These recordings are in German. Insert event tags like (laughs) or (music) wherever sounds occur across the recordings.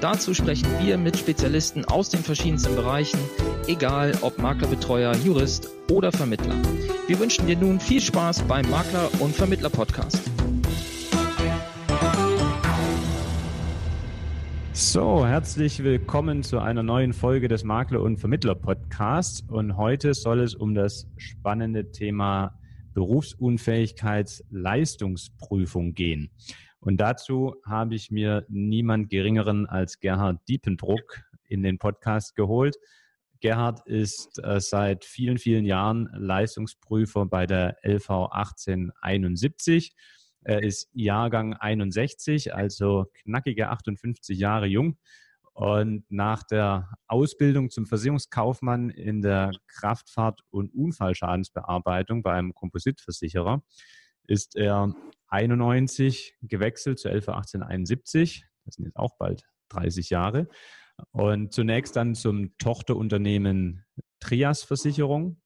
Dazu sprechen wir mit Spezialisten aus den verschiedensten Bereichen, egal ob Maklerbetreuer, Jurist oder Vermittler. Wir wünschen dir nun viel Spaß beim Makler- und Vermittler-Podcast. So, herzlich willkommen zu einer neuen Folge des Makler- und Vermittler-Podcasts. Und heute soll es um das spannende Thema Berufsunfähigkeitsleistungsprüfung gehen. Und dazu habe ich mir niemand Geringeren als Gerhard Diependruck in den Podcast geholt. Gerhard ist äh, seit vielen, vielen Jahren Leistungsprüfer bei der LV 1871. Er ist Jahrgang 61, also knackige 58 Jahre jung. Und nach der Ausbildung zum Versicherungskaufmann in der Kraftfahrt- und Unfallschadensbearbeitung bei einem Kompositversicherer ist er 91 gewechselt zur LV 1871. Das sind jetzt auch bald 30 Jahre. Und zunächst dann zum Tochterunternehmen Trias Versicherung,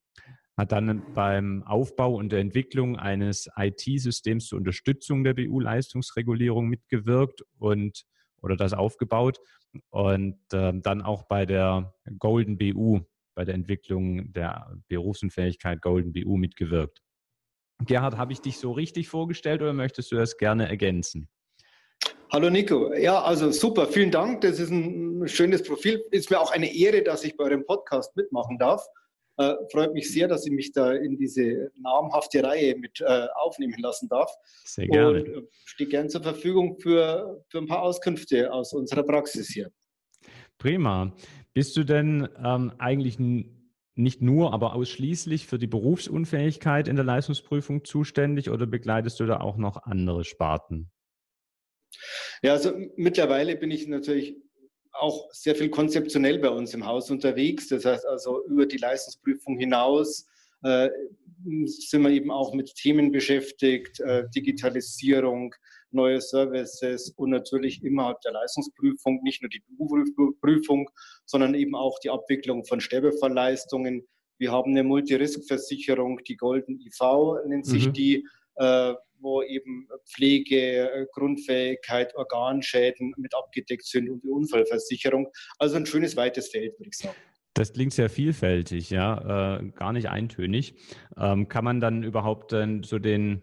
hat dann beim Aufbau und der Entwicklung eines IT-Systems zur Unterstützung der BU-Leistungsregulierung mitgewirkt und oder das aufgebaut und äh, dann auch bei der Golden BU, bei der Entwicklung der Berufsunfähigkeit Golden BU mitgewirkt. Gerhard, habe ich dich so richtig vorgestellt oder möchtest du das gerne ergänzen? Hallo Nico. Ja, also super, vielen Dank. Das ist ein schönes Profil. Ist mir auch eine Ehre, dass ich bei eurem Podcast mitmachen darf. Äh, freut mich sehr, dass ich mich da in diese namhafte Reihe mit äh, aufnehmen lassen darf. Sehr gerne. Und äh, stehe gern zur Verfügung für, für ein paar Auskünfte aus unserer Praxis hier. Prima. Bist du denn ähm, eigentlich ein nicht nur, aber ausschließlich für die Berufsunfähigkeit in der Leistungsprüfung zuständig oder begleitest du da auch noch andere Sparten? Ja, also mittlerweile bin ich natürlich auch sehr viel konzeptionell bei uns im Haus unterwegs. Das heißt also über die Leistungsprüfung hinaus äh, sind wir eben auch mit Themen beschäftigt, äh, Digitalisierung, neue Services und natürlich innerhalb der Leistungsprüfung nicht nur die Prüfung, sondern eben auch die Abwicklung von Sterbefallleistungen. Wir haben eine Multirisk-Versicherung, die Golden IV nennt sich mhm. die, äh, wo eben Pflege, äh, Grundfähigkeit, Organschäden mit abgedeckt sind und die Unfallversicherung. Also ein schönes weites Feld, würde ich sagen. Das klingt sehr vielfältig, ja, äh, gar nicht eintönig. Ähm, kann man dann überhaupt dann so den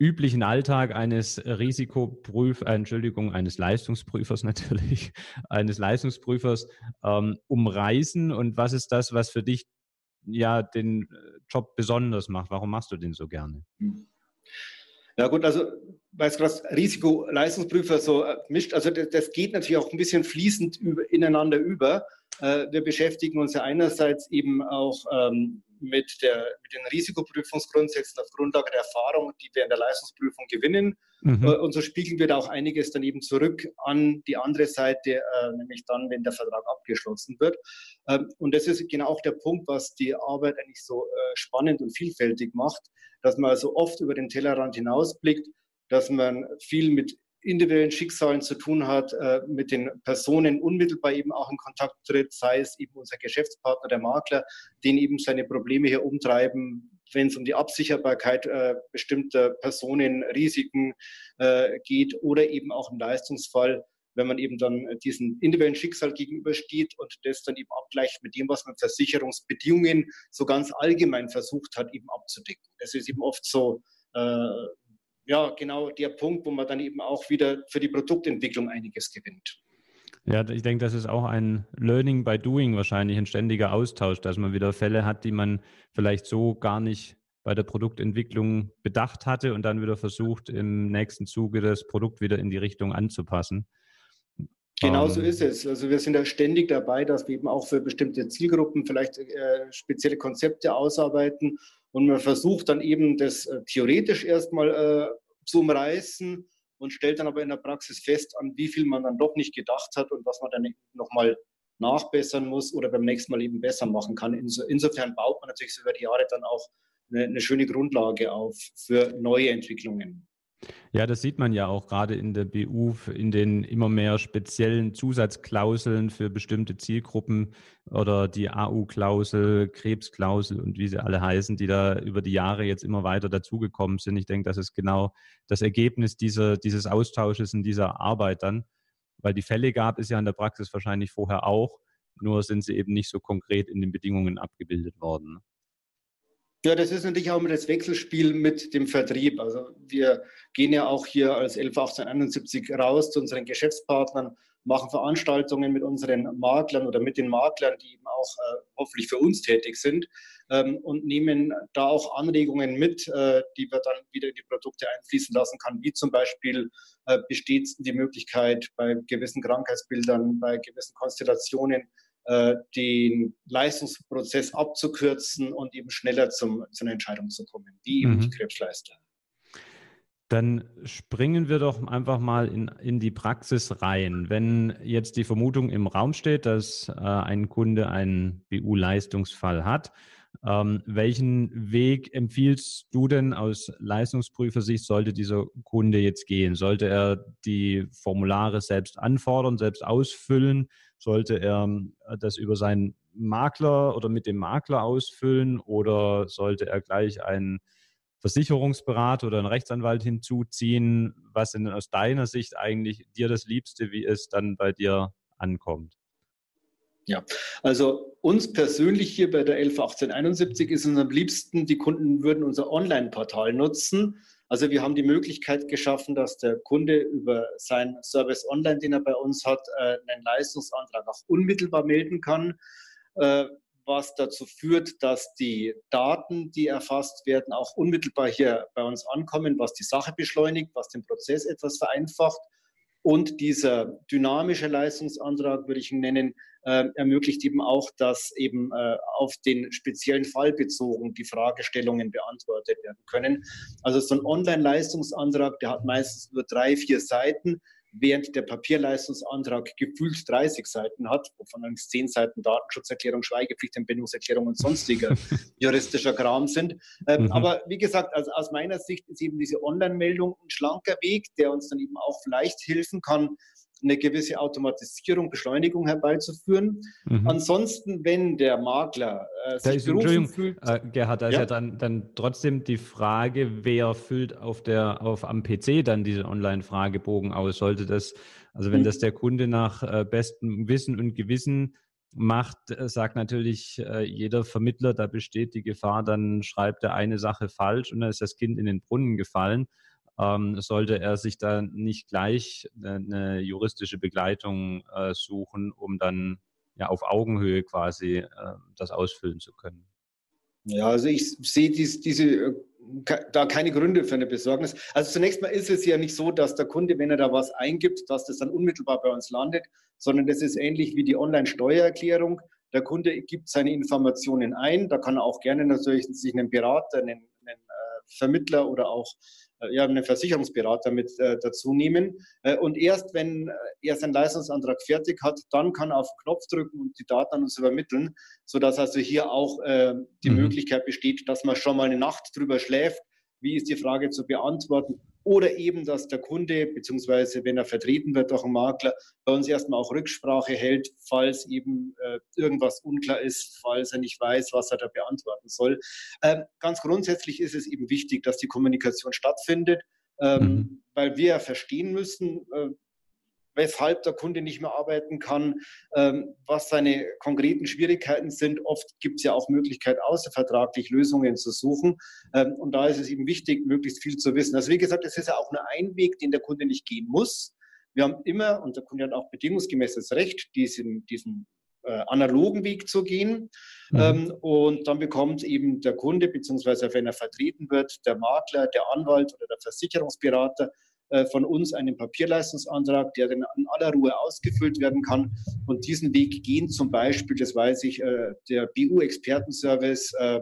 üblichen Alltag eines Risikoprüf, äh, Entschuldigung, eines Leistungsprüfers (laughs) natürlich, eines Leistungsprüfers ähm, umreißen und was ist das, was für dich ja den äh, Job besonders macht? Warum machst du den so gerne? Ja gut, also weil es gerade Risiko-Leistungsprüfer so äh, mischt, also das, geht natürlich auch ein bisschen fließend ineinander über. Äh, wir beschäftigen uns ja einerseits eben auch ähm, mit, der, mit den Risikoprüfungsgrundsätzen auf Grundlage der Erfahrung, die wir in der Leistungsprüfung gewinnen. Mhm. Äh, und so spiegeln wir da auch einiges dann eben zurück an die andere Seite, äh, nämlich dann, wenn der Vertrag abgeschlossen wird. Ähm, und das ist genau auch der Punkt, was die Arbeit eigentlich so spannend und vielfältig macht, dass man also oft über den Tellerrand hinausblickt, dass man viel mit individuellen Schicksalen zu tun hat, äh, mit den Personen unmittelbar eben auch in Kontakt tritt, sei es eben unser Geschäftspartner, der Makler, den eben seine Probleme hier umtreiben, wenn es um die Absicherbarkeit äh, bestimmter Personen, Risiken äh, geht oder eben auch im Leistungsfall, wenn man eben dann diesen individuellen Schicksal gegenübersteht und das dann eben abgleicht mit dem, was man Versicherungsbedingungen so ganz allgemein versucht hat, eben abzudecken. Das ist eben oft so ja, genau der Punkt, wo man dann eben auch wieder für die Produktentwicklung einiges gewinnt. Ja, ich denke, das ist auch ein Learning by Doing wahrscheinlich, ein ständiger Austausch, dass man wieder Fälle hat, die man vielleicht so gar nicht bei der Produktentwicklung bedacht hatte und dann wieder versucht, im nächsten Zuge das Produkt wieder in die Richtung anzupassen. Genau so ist es. Also wir sind da ständig dabei, dass wir eben auch für bestimmte Zielgruppen vielleicht äh, spezielle Konzepte ausarbeiten und man versucht dann eben das äh, theoretisch erstmal äh, zu umreißen und stellt dann aber in der Praxis fest, an wie viel man dann doch nicht gedacht hat und was man dann nochmal nachbessern muss oder beim nächsten Mal eben besser machen kann. Inso, insofern baut man natürlich über die Jahre dann auch eine, eine schöne Grundlage auf für neue Entwicklungen. Ja, das sieht man ja auch gerade in der BU, in den immer mehr speziellen Zusatzklauseln für bestimmte Zielgruppen oder die AU-Klausel, Krebsklausel und wie sie alle heißen, die da über die Jahre jetzt immer weiter dazugekommen sind. Ich denke, das ist genau das Ergebnis dieser, dieses Austausches und dieser Arbeit dann, weil die Fälle gab es ja in der Praxis wahrscheinlich vorher auch, nur sind sie eben nicht so konkret in den Bedingungen abgebildet worden. Ja, das ist natürlich auch immer das Wechselspiel mit dem Vertrieb. Also wir gehen ja auch hier als 111871 raus zu unseren Geschäftspartnern, machen Veranstaltungen mit unseren Maklern oder mit den Maklern, die eben auch äh, hoffentlich für uns tätig sind ähm, und nehmen da auch Anregungen mit, äh, die wir dann wieder in die Produkte einfließen lassen kann, wie zum Beispiel äh, besteht die Möglichkeit bei gewissen Krankheitsbildern, bei gewissen Konstellationen den Leistungsprozess abzukürzen und eben schneller zum, zu einer Entscheidung zu kommen, wie eben mhm. die Krebsleister. Dann springen wir doch einfach mal in, in die Praxis rein. Wenn jetzt die Vermutung im Raum steht, dass äh, ein Kunde einen BU-Leistungsfall hat, ähm, welchen Weg empfiehlst du denn aus Leistungsprüfersicht, sollte dieser Kunde jetzt gehen? Sollte er die Formulare selbst anfordern, selbst ausfüllen? Sollte er äh, das über seinen Makler oder mit dem Makler ausfüllen oder sollte er gleich einen Versicherungsberater oder einen Rechtsanwalt hinzuziehen? Was sind denn aus deiner Sicht eigentlich dir das Liebste, wie es dann bei dir ankommt? Ja, also uns persönlich hier bei der 111871 ist uns am liebsten, die Kunden würden unser Online-Portal nutzen. Also wir haben die Möglichkeit geschaffen, dass der Kunde über seinen Service Online, den er bei uns hat, äh, einen Leistungsantrag auch unmittelbar melden kann, äh, was dazu führt, dass die Daten, die erfasst werden, auch unmittelbar hier bei uns ankommen, was die Sache beschleunigt, was den Prozess etwas vereinfacht. Und dieser dynamische Leistungsantrag, würde ich ihn nennen, äh, ermöglicht eben auch, dass eben äh, auf den speziellen Fall bezogen die Fragestellungen beantwortet werden können. Also so ein Online-Leistungsantrag, der hat meistens nur drei, vier Seiten während der Papierleistungsantrag gefühlt 30 Seiten hat, wovon allerdings 10 Seiten Datenschutzerklärung, Schweigepflichtentbindungserklärung und sonstiger (laughs) juristischer Kram sind. Ähm, mhm. Aber wie gesagt, also aus meiner Sicht ist eben diese Online-Meldung ein schlanker Weg, der uns dann eben auch vielleicht helfen kann, eine gewisse Automatisierung, Beschleunigung herbeizuführen. Mhm. Ansonsten, wenn der Makler äh, sich ist, Entschuldigung, fühlt, äh, Gerhard, da ja. ist ja dann, dann trotzdem die Frage, wer füllt auf der, auf, am PC dann diesen Online-Fragebogen aus? Sollte das, also wenn mhm. das der Kunde nach äh, bestem Wissen und Gewissen macht, äh, sagt natürlich äh, jeder Vermittler, da besteht die Gefahr, dann schreibt er eine Sache falsch und dann ist das Kind in den Brunnen gefallen ähm, sollte er sich da nicht gleich eine juristische Begleitung äh, suchen, um dann ja auf Augenhöhe quasi äh, das ausfüllen zu können. Ja, also ich sehe dies, diese äh, da keine Gründe für eine Besorgnis. Also zunächst mal ist es ja nicht so, dass der Kunde, wenn er da was eingibt, dass das dann unmittelbar bei uns landet, sondern das ist ähnlich wie die Online-Steuererklärung. Der Kunde gibt seine Informationen ein, da kann er auch gerne natürlich sich einen Berater, einen, einen äh, Vermittler oder auch äh, ja, einen Versicherungsberater mit äh, dazu nehmen. Äh, und erst wenn äh, er seinen Leistungsantrag fertig hat, dann kann er auf den Knopf drücken und die Daten an uns übermitteln, sodass also hier auch äh, die mhm. Möglichkeit besteht, dass man schon mal eine Nacht drüber schläft, wie ist die Frage zu beantworten oder eben, dass der Kunde, beziehungsweise wenn er vertreten wird durch einen Makler, bei uns erstmal auch Rücksprache hält, falls eben äh, irgendwas unklar ist, falls er nicht weiß, was er da beantworten soll. Ähm, ganz grundsätzlich ist es eben wichtig, dass die Kommunikation stattfindet, ähm, mhm. weil wir verstehen müssen, äh, weshalb der Kunde nicht mehr arbeiten kann, ähm, was seine konkreten Schwierigkeiten sind. Oft gibt es ja auch Möglichkeit, außervertraglich Lösungen zu suchen. Ähm, und da ist es eben wichtig, möglichst viel zu wissen. Also wie gesagt, es ist ja auch nur ein Weg, den der Kunde nicht gehen muss. Wir haben immer, und der Kunde hat auch bedingungsgemäßes Recht, diesen, diesen äh, analogen Weg zu gehen. Mhm. Ähm, und dann bekommt eben der Kunde, beziehungsweise wenn er vertreten wird, der Makler, der Anwalt oder der Versicherungsberater von uns einen Papierleistungsantrag, der dann in aller Ruhe ausgefüllt werden kann. Und diesen Weg gehen zum Beispiel, das weiß ich, äh, der BU-Expertenservice, äh,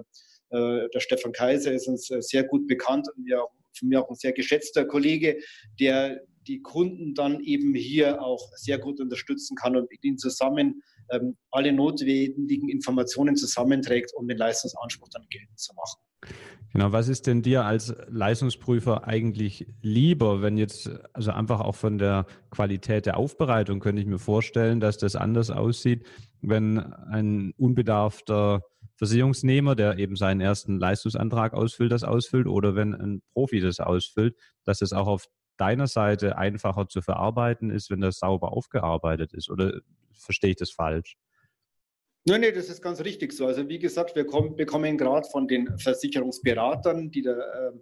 der Stefan Kaiser ist uns sehr gut bekannt und wir, von mir auch ein sehr geschätzter Kollege, der die Kunden dann eben hier auch sehr gut unterstützen kann und mit ihnen zusammen ähm, alle notwendigen Informationen zusammenträgt, um den Leistungsanspruch dann geltend zu machen. Genau, was ist denn dir als Leistungsprüfer eigentlich lieber, wenn jetzt, also einfach auch von der Qualität der Aufbereitung könnte ich mir vorstellen, dass das anders aussieht, wenn ein unbedarfter Versicherungsnehmer, der eben seinen ersten Leistungsantrag ausfüllt, das ausfüllt oder wenn ein Profi das ausfüllt, dass es auch auf deiner Seite einfacher zu verarbeiten ist, wenn das sauber aufgearbeitet ist? Oder verstehe ich das falsch? Nein, nee, das ist ganz richtig so. Also wie gesagt, wir kommen, bekommen gerade von den Versicherungsberatern, die da äh,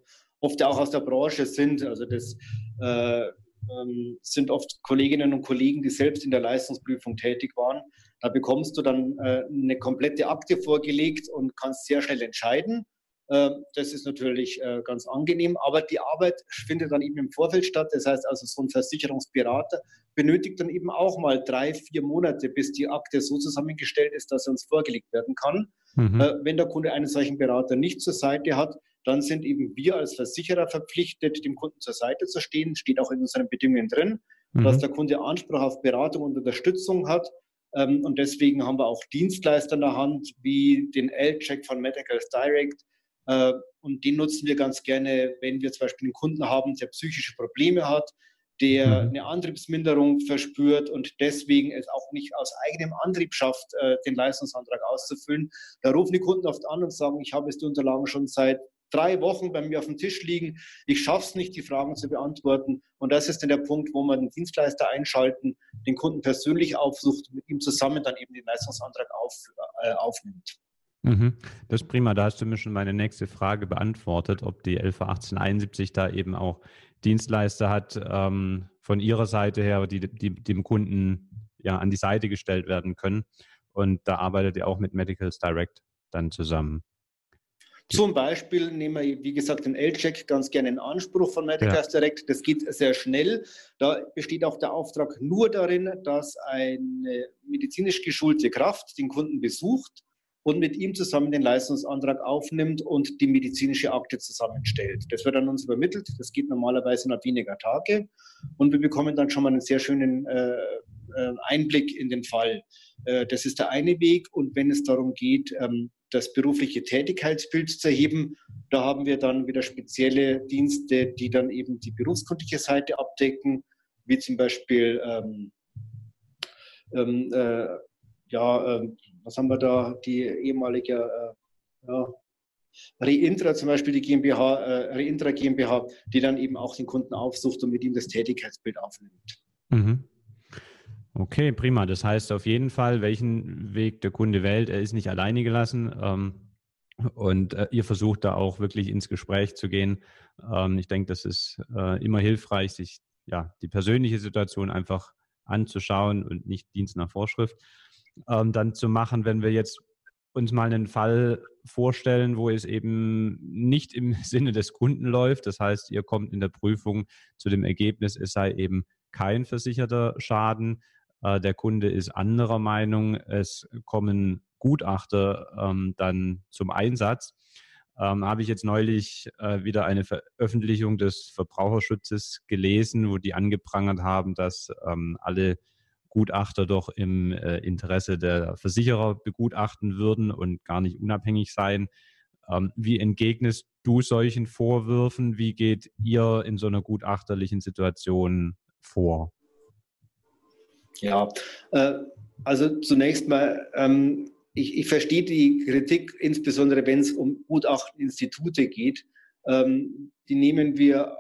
oft auch aus der Branche sind, also das äh, ähm, sind oft Kolleginnen und Kollegen, die selbst in der Leistungsprüfung tätig waren. Da bekommst du dann äh, eine komplette Akte vorgelegt und kannst sehr schnell entscheiden. Ähm, das ist natürlich äh, ganz angenehm, aber die Arbeit findet dann eben im Vorfeld statt. Das heißt also, so ein Versicherungsberater benötigt dann eben auch mal drei, vier Monate, bis die Akte so zusammengestellt ist, dass er uns vorgelegt werden kann. Mhm. Äh, wenn der Kunde einen solchen Berater nicht zur Seite hat, dann sind eben wir als Versicherer verpflichtet, dem Kunden zur Seite zu stehen. Steht auch in unseren Bedingungen drin, mhm. dass der Kunde Anspruch auf Beratung und Unterstützung hat. Ähm, und deswegen haben wir auch Dienstleister in der Hand, wie den L-Check von Medicals Direct, und den nutzen wir ganz gerne, wenn wir zum Beispiel einen Kunden haben, der psychische Probleme hat, der mhm. eine Antriebsminderung verspürt und deswegen es auch nicht aus eigenem Antrieb schafft, äh, den Leistungsantrag auszufüllen. Da rufen die Kunden oft an und sagen, ich habe jetzt die Unterlagen schon seit drei Wochen bei mir auf dem Tisch liegen. Ich schaffe es nicht, die Fragen zu beantworten. Und das ist dann der Punkt, wo man den Dienstleister einschalten, den Kunden persönlich aufsucht, mit ihm zusammen dann eben den Leistungsantrag auf, äh, aufnimmt. Mhm. Das ist prima. Da hast du mir schon meine nächste Frage beantwortet, ob die LV 1871 da eben auch Dienstleister hat ähm, von ihrer Seite her, die, die dem Kunden ja an die Seite gestellt werden können. Und da arbeitet ihr auch mit Medicals Direct dann zusammen. Zum Beispiel nehmen wir, wie gesagt, den L-Check ganz gerne in Anspruch von Medicals ja. Direct. Das geht sehr schnell. Da besteht auch der Auftrag nur darin, dass eine medizinisch geschulte Kraft den Kunden besucht und mit ihm zusammen den Leistungsantrag aufnimmt und die medizinische Akte zusammenstellt. Das wird an uns übermittelt. Das geht normalerweise nach weniger Tage und wir bekommen dann schon mal einen sehr schönen äh, äh, Einblick in den Fall. Äh, das ist der eine Weg und wenn es darum geht, ähm, das berufliche Tätigkeitsbild zu erheben, da haben wir dann wieder spezielle Dienste, die dann eben die berufskundliche Seite abdecken, wie zum Beispiel ähm, ähm, äh, ja, äh, was haben wir da, die ehemalige äh, ja, Reintra zum Beispiel, die GmbH, äh, Reintra GmbH, die dann eben auch den Kunden aufsucht und mit ihm das Tätigkeitsbild aufnimmt. Mhm. Okay, prima. Das heißt auf jeden Fall, welchen Weg der Kunde wählt, er ist nicht alleine gelassen. Ähm, und äh, ihr versucht da auch wirklich ins Gespräch zu gehen. Ähm, ich denke, das ist äh, immer hilfreich, sich ja die persönliche Situation einfach anzuschauen und nicht Dienst nach Vorschrift ähm, dann zu machen, wenn wir jetzt uns mal einen Fall vorstellen, wo es eben nicht im (laughs) Sinne des Kunden läuft. Das heißt, ihr kommt in der Prüfung zu dem Ergebnis, es sei eben kein versicherter Schaden. Äh, der Kunde ist anderer Meinung. Es kommen Gutachter ähm, dann zum Einsatz. Ähm, habe ich jetzt neulich äh, wieder eine Veröffentlichung des Verbraucherschutzes gelesen, wo die angeprangert haben, dass ähm, alle Gutachter doch im äh, Interesse der Versicherer begutachten würden und gar nicht unabhängig sein. Ähm, wie entgegnest du solchen Vorwürfen? Wie geht ihr in so einer gutachterlichen Situation vor? Ja, äh, also zunächst mal, ähm, ich, ich, verstehe die Kritik, insbesondere wenn es um Gutachteninstitute geht. Ähm, die nehmen wir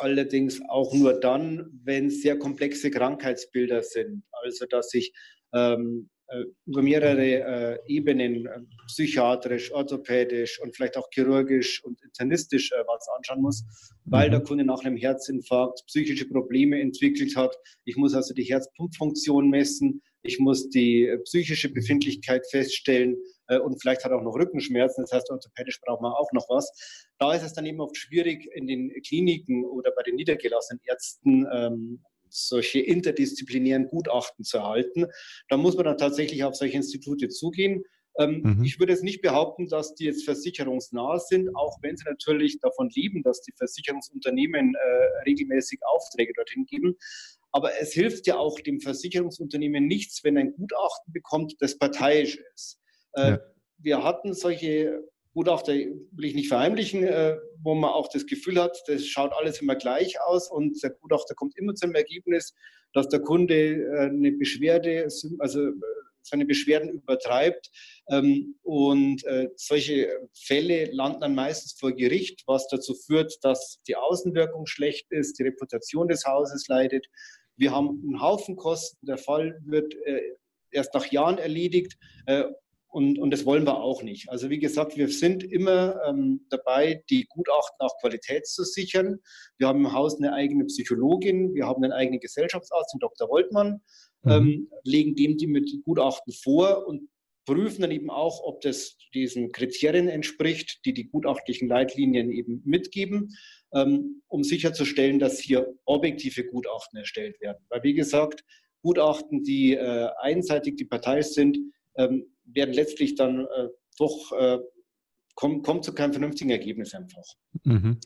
allerdings auch nur dann, wenn sehr komplexe Krankheitsbilder sind. Also dass ich ähm, äh, über mehrere äh, Ebenen, äh, psychiatrisch, orthopädisch und vielleicht auch chirurgisch und internistisch äh, was anschauen muss, weil mhm. der Kunde nach einem Herzinfarkt psychische Probleme entwickelt hat. Ich muss also die Herzpumpfunktion messen, ich muss die äh, psychische Befindlichkeit feststellen und vielleicht hat er auch noch Rückenschmerzen, das heißt, orthopädisch braucht man auch noch was. Da ist es dann eben oft schwierig, in den Kliniken oder bei den niedergelassenen Ärzten ähm, solche interdisziplinären Gutachten zu erhalten. Da muss man dann tatsächlich auf solche Institute zugehen. Ähm, mhm. Ich würde jetzt nicht behaupten, dass die jetzt versicherungsnah sind, auch wenn sie natürlich davon leben, dass die Versicherungsunternehmen äh, regelmäßig Aufträge dorthin geben. Aber es hilft ja auch dem Versicherungsunternehmen nichts, wenn ein Gutachten bekommt, das parteiisch ist. Äh, ja. Wir hatten solche Gutachter will ich nicht verheimlichen, äh, wo man auch das Gefühl hat, das schaut alles immer gleich aus und der Gutachter kommt immer zum Ergebnis, dass der Kunde äh, eine Beschwerde, also seine Beschwerden übertreibt. Ähm, und solche Fälle landen dann meistens vor Gericht, was dazu führt, dass die Außenwirkung schlecht ist, die Reputation des Hauses leidet. Wir haben einen Haufen Kosten. Der Fall wird erst nach Jahren erledigt. Und, und das wollen wir auch nicht. Also wie gesagt, wir sind immer ähm, dabei, die Gutachten auch Qualität zu sichern. Wir haben im Haus eine eigene Psychologin, wir haben einen eigenen Gesellschaftsarzt, den Dr. Woltmann, mhm. ähm, legen dem die mit Gutachten vor und prüfen dann eben auch, ob das diesen Kriterien entspricht, die die gutachtlichen Leitlinien eben mitgeben, ähm, um sicherzustellen, dass hier objektive Gutachten erstellt werden. Weil wie gesagt, Gutachten, die äh, einseitig die Partei sind, ähm, werden letztlich dann äh, doch, äh, kommt, kommt zu keinem vernünftigen Ergebnis einfach. Mhm.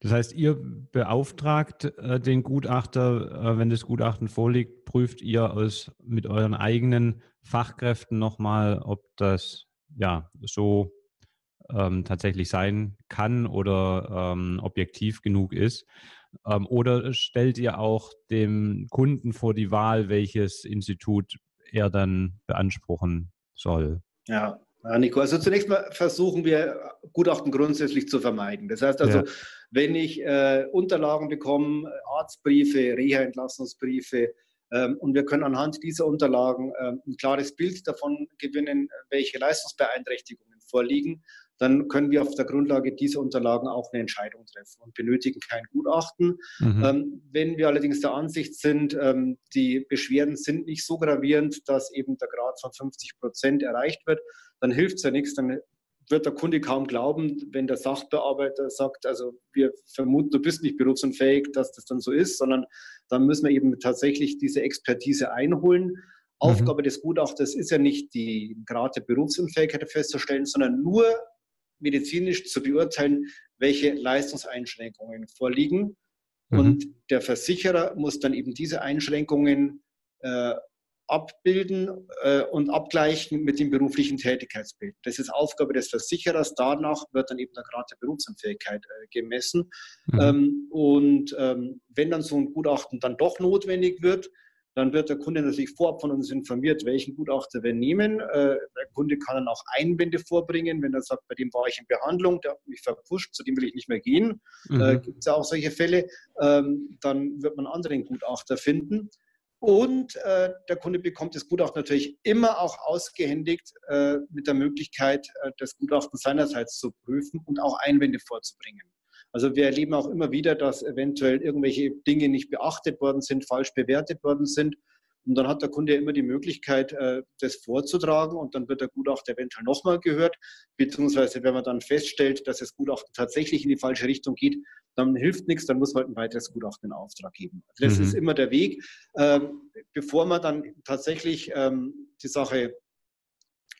Das heißt, ihr beauftragt äh, den Gutachter, äh, wenn das Gutachten vorliegt, prüft ihr aus, mit euren eigenen Fachkräften nochmal, ob das ja so ähm, tatsächlich sein kann oder ähm, objektiv genug ist. Ähm, oder stellt ihr auch dem Kunden vor die Wahl, welches Institut er dann beanspruchen soll. Ja, Nico, also zunächst mal versuchen wir Gutachten grundsätzlich zu vermeiden. Das heißt also, ja. wenn ich äh, Unterlagen bekomme, Arztbriefe, Reha-Entlassungsbriefe, ähm, und wir können anhand dieser Unterlagen ähm, ein klares Bild davon gewinnen, welche Leistungsbeeinträchtigungen vorliegen, dann können wir auf der Grundlage dieser Unterlagen auch eine Entscheidung treffen und benötigen kein Gutachten. Mhm. Ähm, wenn wir allerdings der Ansicht sind, ähm, die Beschwerden sind nicht so gravierend, dass eben der Grad von 50 Prozent erreicht wird, dann hilft es ja nichts, dann wird der Kunde kaum glauben, wenn der Sachbearbeiter sagt, also wir vermuten, du bist nicht berufsunfähig, dass das dann so ist, sondern dann müssen wir eben tatsächlich diese Expertise einholen. Mhm. Aufgabe des Gutachters ist ja nicht die Grad der Berufsunfähigkeit festzustellen, sondern nur medizinisch zu beurteilen, welche Leistungseinschränkungen vorliegen. Mhm. Und der Versicherer muss dann eben diese Einschränkungen äh, abbilden äh, und abgleichen mit dem beruflichen Tätigkeitsbild. Das ist Aufgabe des Versicherers. Danach wird dann eben der Grad der Berufsunfähigkeit äh, gemessen. Mhm. Ähm, und ähm, wenn dann so ein Gutachten dann doch notwendig wird, dann wird der Kunde natürlich vorab von uns informiert, welchen Gutachter wir nehmen. Äh, der Kunde kann dann auch Einwände vorbringen, wenn er sagt, bei dem war ich in Behandlung, der hat mich verpusht, zu dem will ich nicht mehr gehen. Mhm. Äh, Gibt es ja auch solche Fälle. Ähm, dann wird man einen anderen Gutachter finden. Und äh, der Kunde bekommt das Gutachten natürlich immer auch ausgehändigt äh, mit der Möglichkeit, äh, das Gutachten seinerseits zu prüfen und auch Einwände vorzubringen. Also wir erleben auch immer wieder, dass eventuell irgendwelche Dinge nicht beachtet worden sind, falsch bewertet worden sind. Und dann hat der Kunde immer die Möglichkeit, äh, das vorzutragen und dann wird der Gutachter eventuell nochmal gehört. Beziehungsweise, wenn man dann feststellt, dass das Gutachten tatsächlich in die falsche Richtung geht, dann hilft nichts, dann muss man halt ein weiteres Gutachten in Auftrag geben. Also das mhm. ist immer der Weg, ähm, bevor man dann tatsächlich ähm, die Sache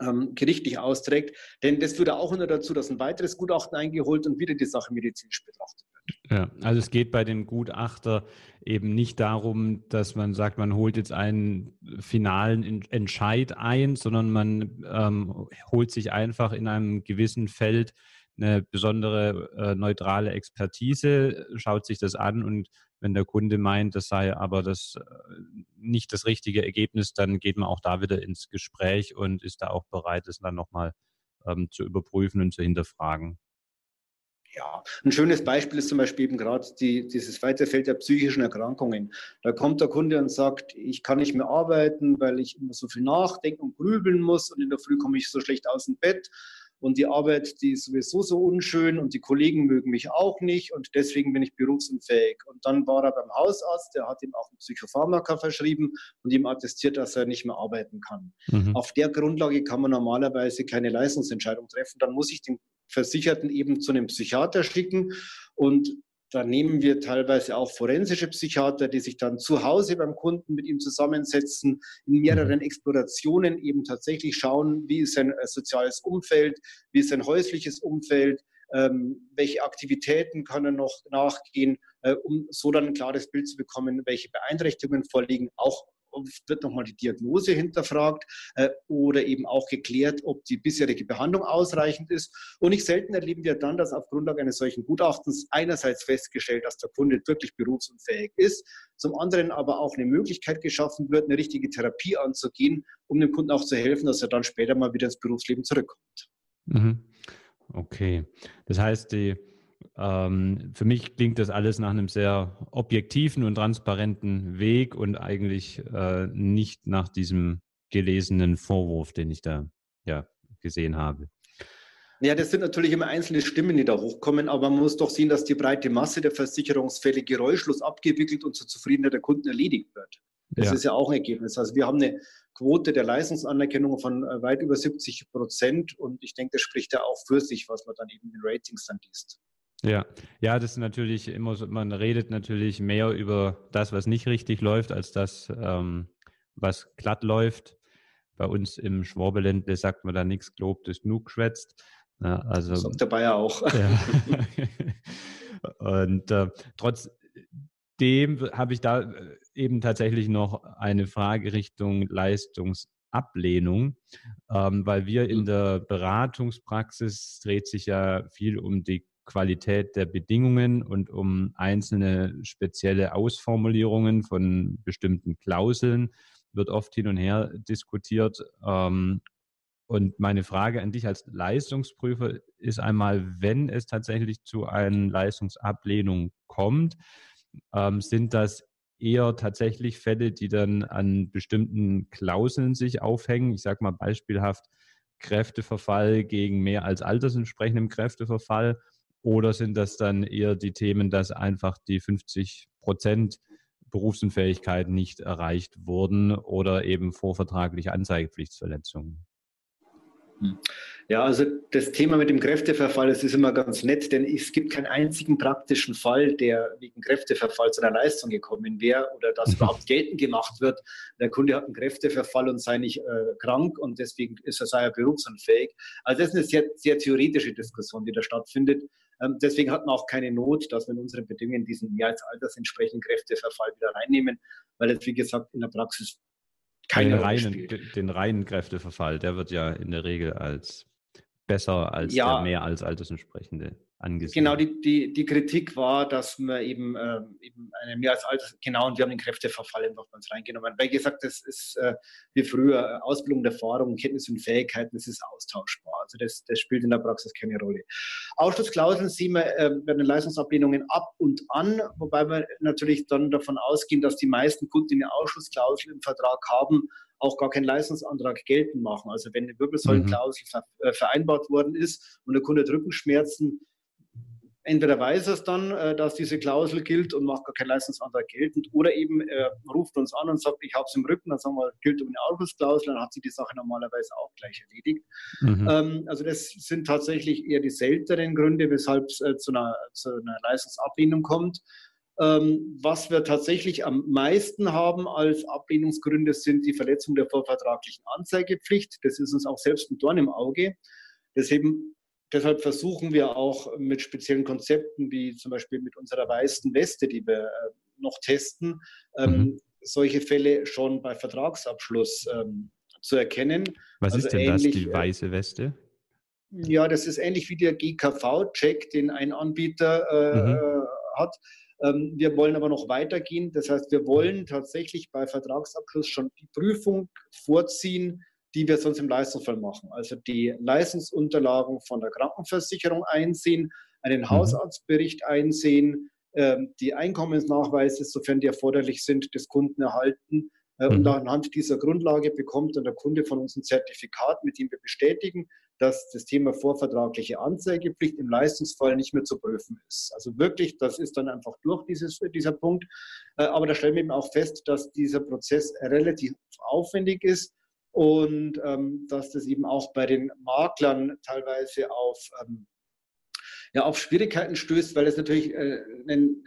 ähm, gerichtlich austrägt. Denn das führt auch immer dazu, dass ein weiteres Gutachten eingeholt und wieder die Sache medizinisch betrachtet wird. Ja, also es geht bei dem Gutachter eben nicht darum, dass man sagt, man holt jetzt einen finalen Entscheid ein, sondern man ähm, holt sich einfach in einem gewissen Feld eine besondere äh, neutrale Expertise, schaut sich das an und wenn der Kunde meint, das sei aber das äh, nicht das richtige Ergebnis, dann geht man auch da wieder ins Gespräch und ist da auch bereit, es dann nochmal ähm, zu überprüfen und zu hinterfragen. Ja, ein schönes Beispiel ist zum Beispiel eben gerade die, dieses weite Feld der psychischen Erkrankungen. Da kommt der Kunde und sagt, ich kann nicht mehr arbeiten, weil ich immer so viel nachdenken und grübeln muss und in der Früh komme ich so schlecht aus dem Bett und die Arbeit, die ist sowieso so unschön und die Kollegen mögen mich auch nicht und deswegen bin ich berufsunfähig. Und dann war er beim Hausarzt, der hat ihm auch ein Psychopharmaka verschrieben und ihm attestiert, dass er nicht mehr arbeiten kann. Mhm. Auf der Grundlage kann man normalerweise keine Leistungsentscheidung treffen. Dann muss ich den Versicherten eben zu einem Psychiater schicken und da nehmen wir teilweise auch forensische Psychiater, die sich dann zu Hause beim Kunden mit ihm zusammensetzen, in mehreren mhm. Explorationen eben tatsächlich schauen, wie ist sein äh, soziales Umfeld, wie ist sein häusliches Umfeld, ähm, welche Aktivitäten kann er noch nachgehen, äh, um so dann ein klares Bild zu bekommen, welche Beeinträchtigungen vorliegen, auch oft wird nochmal die Diagnose hinterfragt äh, oder eben auch geklärt, ob die bisherige Behandlung ausreichend ist. Und nicht selten erleben wir dann, dass auf Grundlage eines solchen Gutachtens einerseits festgestellt, dass der Kunde wirklich berufsunfähig ist, zum anderen aber auch eine Möglichkeit geschaffen wird, eine richtige Therapie anzugehen, um dem Kunden auch zu helfen, dass er dann später mal wieder ins Berufsleben zurückkommt. Mhm. Okay, das heißt, die ähm, für mich klingt das alles nach einem sehr objektiven und transparenten Weg und eigentlich äh, nicht nach diesem gelesenen Vorwurf, den ich da ja, gesehen habe. Ja, das sind natürlich immer einzelne Stimmen, die da hochkommen, aber man muss doch sehen, dass die breite Masse der Versicherungsfälle geräuschlos abgewickelt und zur Zufriedenheit der Kunden erledigt wird. Das ja. ist ja auch ein Ergebnis. Also wir haben eine Quote der Leistungsanerkennung von äh, weit über 70 Prozent und ich denke, das spricht ja auch für sich, was man dann eben in den Ratings dann liest. Ja, ja, das ist natürlich immer so, man redet natürlich mehr über das, was nicht richtig läuft, als das, ähm, was glatt läuft. Bei uns im Schwabeländle sagt man da nichts gelobt, ist genug geschwätzt. Ja, also, das sagt der Bayer auch. Ja. (laughs) (laughs) Und äh, trotzdem habe ich da äh, eben tatsächlich noch eine Frage Richtung Leistungsablehnung, ähm, weil wir in mhm. der Beratungspraxis dreht sich ja viel um die Qualität der Bedingungen und um einzelne spezielle Ausformulierungen von bestimmten Klauseln wird oft hin und her diskutiert. Ähm, und meine Frage an dich als Leistungsprüfer ist einmal, wenn es tatsächlich zu einer Leistungsablehnung kommt, ähm, sind das eher tatsächlich Fälle, die dann an bestimmten Klauseln sich aufhängen? Ich sage mal beispielhaft Kräfteverfall gegen mehr als altersentsprechendem Kräfteverfall oder sind das dann eher die Themen, dass einfach die 50 Prozent Berufsunfähigkeit nicht erreicht wurden oder eben vorvertragliche Anzeigepflichtsverletzungen? Hm. Ja, also das Thema mit dem Kräfteverfall, das ist immer ganz nett, denn es gibt keinen einzigen praktischen Fall, der wegen Kräfteverfall zu einer Leistung gekommen wäre oder das überhaupt geltend gemacht wird. Der Kunde hat einen Kräfteverfall und sei nicht äh, krank und deswegen ist er, sei er berufsunfähig. Also das ist eine sehr, sehr theoretische Diskussion, die da stattfindet. Ähm, deswegen hat man auch keine Not, dass wir in unseren Bedingungen diesen mehr als altersentsprechenden Kräfteverfall wieder reinnehmen, weil es, wie gesagt, in der Praxis keine den reinen, den reinen Kräfteverfall, der wird ja in der Regel als besser als ja, der mehr als altersentsprechende angesehen. Genau, die, die, die Kritik war, dass man eben, äh, eben eine mehr als Alters, genau, und wir haben den Kräfteverfall einfach bei uns reingenommen. Weil gesagt, das ist äh, wie früher Ausbildung der Erfahrung, Kenntnis und Fähigkeiten, das ist austauschbar. Also das, das spielt in der Praxis keine Rolle. Ausschlussklauseln sehen wir äh, bei den Leistungsablehnungen ab und an, wobei wir natürlich dann davon ausgehen, dass die meisten Kunden, die eine Ausschlussklausel im Vertrag haben, auch gar keinen Leistungsantrag geltend machen. Also wenn eine Wirbelsäulenklausel mhm. äh, vereinbart worden ist und der Kunde hat Rückenschmerzen, entweder weiß er es dann, äh, dass diese Klausel gilt und macht gar keinen Leistungsantrag geltend, oder eben er ruft uns an und sagt, ich habe es im Rücken, dann sagen wir, gilt um eine Ausschlussklausel, dann hat sich die Sache normalerweise auch gleich erledigt. Mhm. Ähm, also das sind tatsächlich eher die seltenen Gründe, weshalb es äh, zu, einer, zu einer Leistungsablehnung kommt. Ähm, was wir tatsächlich am meisten haben als Ablehnungsgründe sind die Verletzung der vorvertraglichen Anzeigepflicht. Das ist uns auch selbst ein Dorn im Auge. Deshalb, deshalb versuchen wir auch mit speziellen Konzepten, wie zum Beispiel mit unserer weißen Weste, die wir äh, noch testen, ähm, mhm. solche Fälle schon bei Vertragsabschluss ähm, zu erkennen. Was also ist denn ähnlich, das, die äh, weiße Weste? Ja, das ist ähnlich wie der GKV-Check, den ein Anbieter äh, mhm. hat. Ähm, wir wollen aber noch weitergehen. Das heißt, wir wollen tatsächlich bei Vertragsabschluss schon die Prüfung vorziehen, die wir sonst im Leistungsfall machen. Also die Leistungsunterlagen von der Krankenversicherung einsehen, einen mhm. Hausarztbericht einsehen, ähm, die Einkommensnachweise, sofern die erforderlich sind, des Kunden erhalten äh, und mhm. anhand dieser Grundlage bekommt dann der Kunde von uns ein Zertifikat, mit dem wir bestätigen, dass das Thema vorvertragliche Anzeigepflicht im Leistungsfall nicht mehr zu prüfen ist. Also wirklich, das ist dann einfach durch dieses, dieser Punkt. Äh, aber da stellen wir eben auch fest, dass dieser Prozess relativ aufwendig ist und ähm, dass das eben auch bei den Maklern teilweise auf ähm, ja, auf Schwierigkeiten stößt, weil es natürlich äh, ein,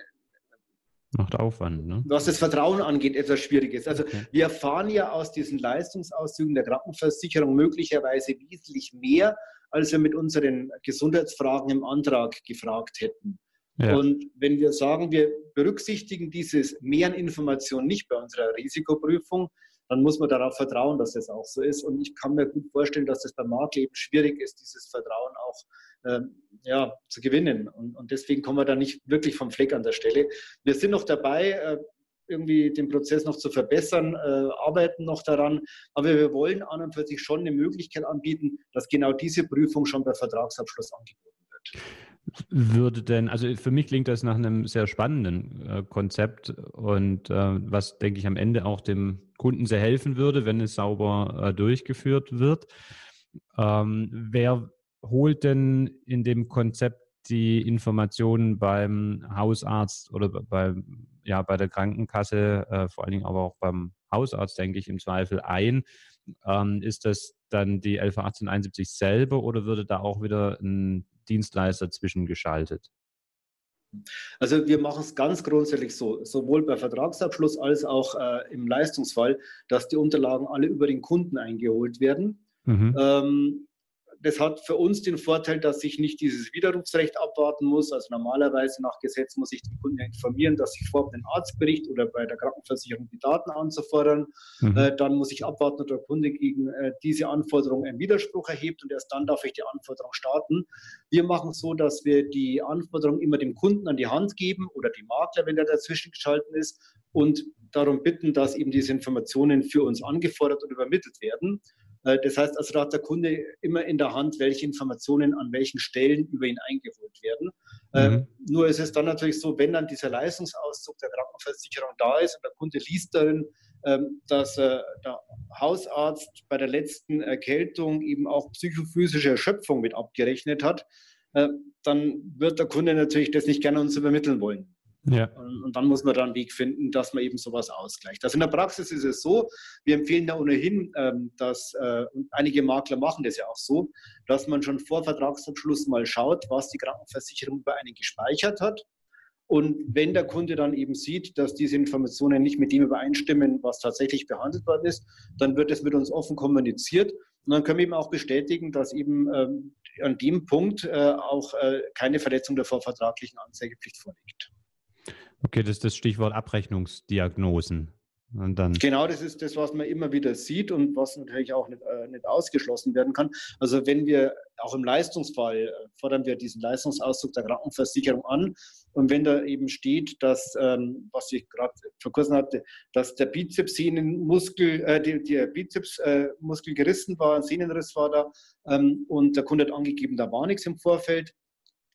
Macht Aufwand, ne? Was das Vertrauen angeht, etwas schwierig ist. Also okay. wir erfahren ja aus diesen Leistungsauszügen der Krankenversicherung möglicherweise wesentlich mehr, als wir mit unseren Gesundheitsfragen im Antrag gefragt hätten. Ja. Und wenn wir sagen, wir berücksichtigen dieses Mehr an Informationen nicht bei unserer Risikoprüfung, dann muss man darauf vertrauen, dass das auch so ist. Und ich kann mir gut vorstellen, dass das beim Makler eben schwierig ist, dieses Vertrauen auch ähm, ja, zu gewinnen. Und, und, deswegen kommen wir da nicht wirklich vom Fleck an der Stelle. Wir sind noch dabei, äh, irgendwie den Prozess noch zu verbessern, äh, arbeiten noch daran. Aber wir wollen an und für sich schon eine Möglichkeit anbieten, dass genau diese Prüfung schon bei Vertragsabschluss angeboten wird. Würde denn, also für mich klingt das nach einem sehr spannenden äh, Konzept und äh, was, denke ich, am Ende auch dem Kunden sehr helfen würde, wenn es sauber äh, durchgeführt wird. Ähm, wer holt denn in dem Konzept die Informationen beim Hausarzt oder bei, ja, bei der Krankenkasse, äh, vor allen Dingen aber auch beim Hausarzt, denke ich, im Zweifel ein? Ähm, ist das dann die LV 1871 selber oder würde da auch wieder ein Dienstleister zwischengeschaltet? Also wir machen es ganz grundsätzlich so, sowohl bei Vertragsabschluss als auch äh, im Leistungsfall, dass die Unterlagen alle über den Kunden eingeholt werden. Mhm. Ähm, das hat für uns den Vorteil, dass ich nicht dieses Widerrufsrecht abwarten muss. Also normalerweise nach Gesetz muss ich den Kunden informieren, dass ich vorhabe, einen Arztbericht oder bei der Krankenversicherung die Daten anzufordern. Mhm. Äh, dann muss ich abwarten, ob der Kunde gegen äh, diese Anforderung einen Widerspruch erhebt und erst dann darf ich die Anforderung starten. Wir machen es so, dass wir die Anforderung immer dem Kunden an die Hand geben oder die Makler, wenn der dazwischen geschalten ist und darum bitten, dass eben diese Informationen für uns angefordert und übermittelt werden. Äh, das heißt also, da hat der Kunde immer in der Hand, welche Informationen an welchen Stellen über ihn eingeholt werden. Ähm, mhm. nur ist es dann natürlich so, wenn dann dieser Leistungsauszug der Krankenversicherung da ist und der Kunde liest darin, ähm, dass äh, der Hausarzt bei der letzten Erkältung eben auch psychophysische Erschöpfung mit abgerechnet hat, äh, dann wird der Kunde natürlich das nicht gerne uns übermitteln wollen. Ja. Und, dann muss man da einen Weg finden, dass man eben sowas ausgleicht. Also in der Praxis ist es so, wir empfehlen da ohnehin, ähm, dass, äh, einige Makler machen das ja auch so, dass man schon vor Vertragsabschluss mal schaut, was die Krankenversicherung bei einem gespeichert hat. Und wenn der Kunde dann eben sieht, dass diese Informationen nicht mit dem übereinstimmen, was tatsächlich behandelt worden ist, dann wird es mit uns offen kommuniziert. Und dann können wir eben auch bestätigen, dass eben ähm, an dem Punkt äh, auch äh, keine Verletzung der vorvertraglichen Anzeigepflicht vorliegt. Okay, das ist das Stichwort Abrechnungsdiagnosen. Genau, das ist das, was man immer wieder sieht und was natürlich auch nicht, äh, nicht ausgeschlossen werden kann. Also wenn wir auch im Leistungsfall äh, fordern wir diesen Leistungsauszug der Krankenversicherung an und wenn da eben steht, dass, ähm, was ich gerade vor kurzem hatte, dass der Bizepssehnenmuskel, äh, der Bizepsmuskel äh, gerissen war, ein Sehnenriss war da ähm, und der Kunde hat angegeben, da war nichts im Vorfeld,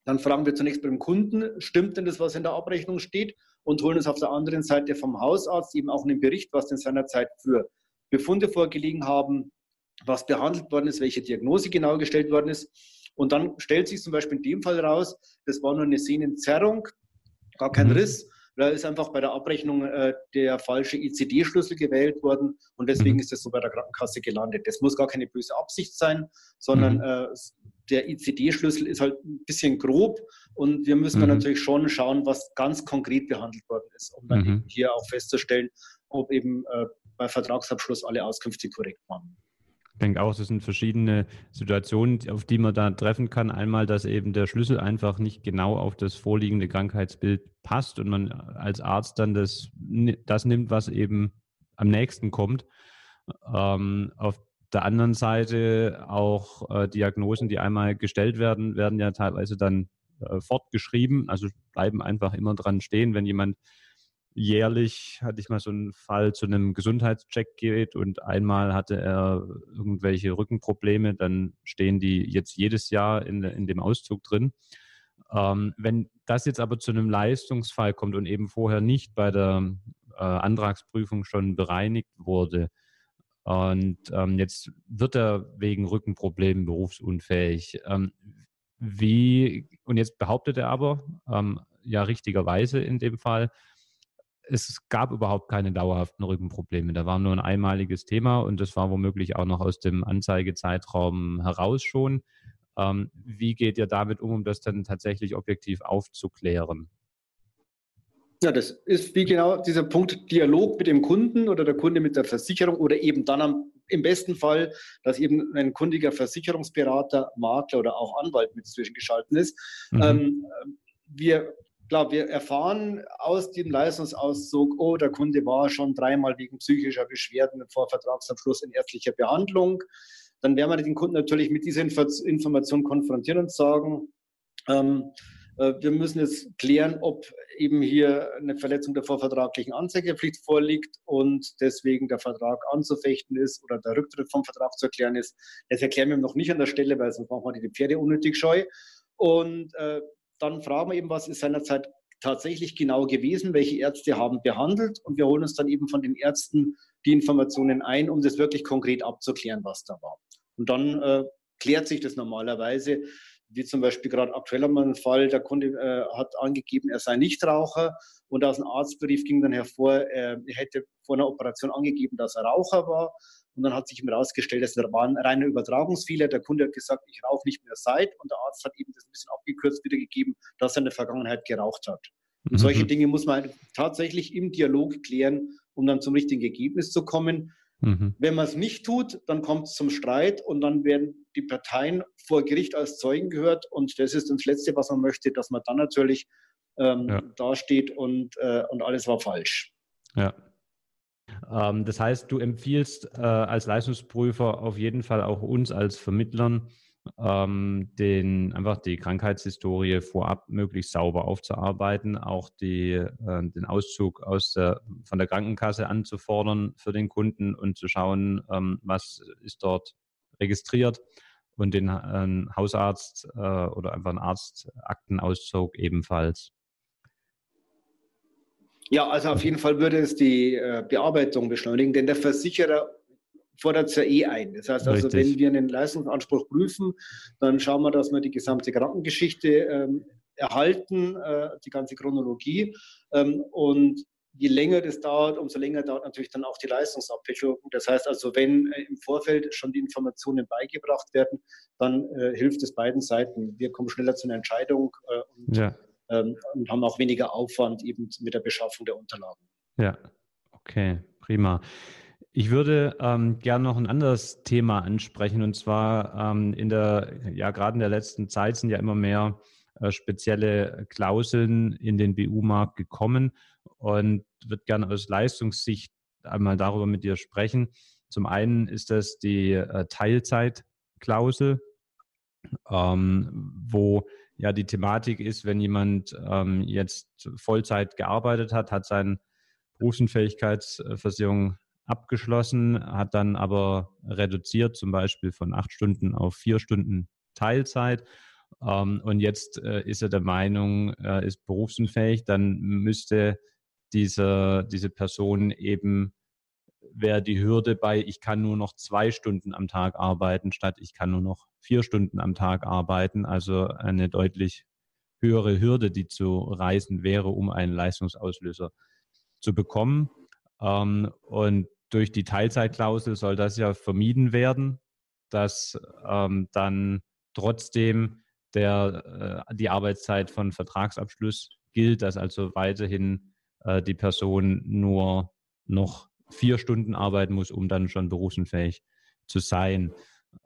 dann fragen wir zunächst beim Kunden, stimmt denn das, was in der Abrechnung steht? Und holen uns auf der anderen Seite vom Hausarzt eben auch einen Bericht, was in seiner Zeit für Befunde vorgelegen haben, was behandelt worden ist, welche Diagnose genau gestellt worden ist. Und dann stellt sich zum Beispiel in dem Fall raus, das war nur eine Sehnenzerrung, gar kein mhm. Riss. Da ist einfach bei der Abrechnung äh, der falsche ICD-Schlüssel gewählt worden und deswegen mhm. ist das so bei der Krankenkasse gelandet. Das muss gar keine böse Absicht sein, sondern mhm. äh, der ICD-Schlüssel ist halt ein bisschen grob und wir müssen mhm. dann natürlich schon schauen, was ganz konkret behandelt worden ist, um dann mhm. hier auch festzustellen, ob eben äh, bei Vertragsabschluss alle Auskünfte korrekt waren. Ich denke auch, es sind verschiedene Situationen, auf die man da treffen kann. Einmal, dass eben der Schlüssel einfach nicht genau auf das vorliegende Krankheitsbild passt und man als Arzt dann das, das nimmt, was eben am nächsten kommt. Ähm, auf der anderen Seite auch äh, Diagnosen, die einmal gestellt werden, werden ja teilweise dann äh, fortgeschrieben, also bleiben einfach immer dran stehen, wenn jemand jährlich hatte ich mal so einen Fall zu einem Gesundheitscheck geht und einmal hatte er irgendwelche Rückenprobleme, dann stehen die jetzt jedes Jahr in, in dem Auszug drin. Ähm, wenn das jetzt aber zu einem Leistungsfall kommt und eben vorher nicht bei der äh, Antragsprüfung schon bereinigt wurde, und ähm, jetzt wird er wegen Rückenproblemen berufsunfähig. Ähm, wie, und jetzt behauptet er aber, ähm, ja richtigerweise in dem Fall, es gab überhaupt keine dauerhaften Rückenprobleme. Da war nur ein einmaliges Thema und das war womöglich auch noch aus dem Anzeigezeitraum heraus schon. Ähm, wie geht ihr damit um, um das dann tatsächlich objektiv aufzuklären? Ja, das ist wie genau dieser Punkt Dialog mit dem Kunden oder der Kunde mit der Versicherung oder eben dann am, im besten Fall, dass eben ein kundiger Versicherungsberater, Makler oder auch Anwalt mit zwischengeschalten ist. Mhm. Ähm, wir klar, wir erfahren aus dem Leistungsauszug, oh, der Kunde war schon dreimal wegen psychischer Beschwerden vor Vertragsabschluss in ärztlicher Behandlung. Dann werden wir den Kunden natürlich mit dieser Information konfrontieren und sagen, ähm, äh, wir müssen jetzt klären, ob eben hier eine Verletzung der vorvertraglichen Anzeigepflicht vorliegt und deswegen der Vertrag anzufechten ist oder der Rücktritt vom Vertrag zu erklären ist. Das erklären wir noch nicht an der Stelle, weil sonst machen wir die Pferde unnötig scheu. Und äh, dann fragen wir eben, was ist seinerzeit tatsächlich genau gewesen, welche Ärzte haben behandelt und wir holen uns dann eben von den Ärzten die Informationen ein, um das wirklich konkret abzuklären, was da war. Und dann äh, klärt sich das normalerweise wie zum Beispiel gerade aktuell haben wir einen Fall, der Kunde äh, hat angegeben, er sei Nichtraucher und aus dem Arztbrief ging dann hervor, äh, er hätte vor einer Operation angegeben, dass er Raucher war. Und dann hat sich ihm herausgestellt, das war ein reiner Übertragungsfehler. Der Kunde hat gesagt, ich rauche nicht mehr seit. Und der Arzt hat eben das ein bisschen abgekürzt wiedergegeben, dass er in der Vergangenheit geraucht hat. Und mhm. solche Dinge muss man tatsächlich im Dialog klären, um dann zum richtigen Ergebnis zu kommen. Mhm. Wenn man es nicht tut, dann kommt es zum Streit und dann werden die Parteien vor Gericht als Zeugen gehört. Und das ist das Letzte, was man möchte, dass man dann natürlich ähm, ja. dasteht und, äh, und alles war falsch. Ja. Ähm, das heißt, du empfiehlst äh, als Leistungsprüfer auf jeden Fall auch uns als Vermittlern, ähm, den, einfach die Krankheitshistorie vorab möglichst sauber aufzuarbeiten, auch die, äh, den Auszug aus der, von der Krankenkasse anzufordern für den Kunden und zu schauen, ähm, was ist dort registriert und den äh, Hausarzt äh, oder einfach einen Arztaktenauszug ebenfalls. Ja, also auf jeden Fall würde es die äh, Bearbeitung beschleunigen, denn der Versicherer fordert es ja eh ein. Das heißt also, Richtig. wenn wir einen Leistungsanspruch prüfen, dann schauen wir, dass wir die gesamte Krankengeschichte ähm, erhalten, äh, die ganze Chronologie. Ähm, und je länger das dauert, umso länger dauert natürlich dann auch die Leistungsabwicklung. Das heißt also, wenn äh, im Vorfeld schon die Informationen beigebracht werden, dann äh, hilft es beiden Seiten. Wir kommen schneller zu einer Entscheidung äh, und, ja. ähm, und haben auch weniger Aufwand eben mit der Beschaffung der Unterlagen. Ja, okay, prima. Ich würde ähm, gerne noch ein anderes Thema ansprechen und zwar ähm, in der, ja, gerade in der letzten Zeit sind ja immer mehr äh, spezielle Klauseln in den BU-Markt gekommen und würde gerne aus Leistungssicht einmal darüber mit dir sprechen. Zum einen ist das die äh, Teilzeitklausel, ähm, wo ja die Thematik ist, wenn jemand ähm, jetzt Vollzeit gearbeitet hat, hat seine Berufsunfähigkeitsversicherung abgeschlossen, hat dann aber reduziert, zum Beispiel von acht Stunden auf vier Stunden Teilzeit. Ähm, und jetzt äh, ist er der Meinung, er ist berufsunfähig, dann müsste diese, diese Person eben, wäre die Hürde bei, ich kann nur noch zwei Stunden am Tag arbeiten, statt ich kann nur noch vier Stunden am Tag arbeiten. Also eine deutlich höhere Hürde, die zu reißen wäre, um einen Leistungsauslöser zu bekommen. Ähm, und durch die Teilzeitklausel soll das ja vermieden werden, dass ähm, dann trotzdem der, äh, die Arbeitszeit von Vertragsabschluss gilt, dass also weiterhin äh, die Person nur noch vier Stunden arbeiten muss, um dann schon berufsunfähig zu sein.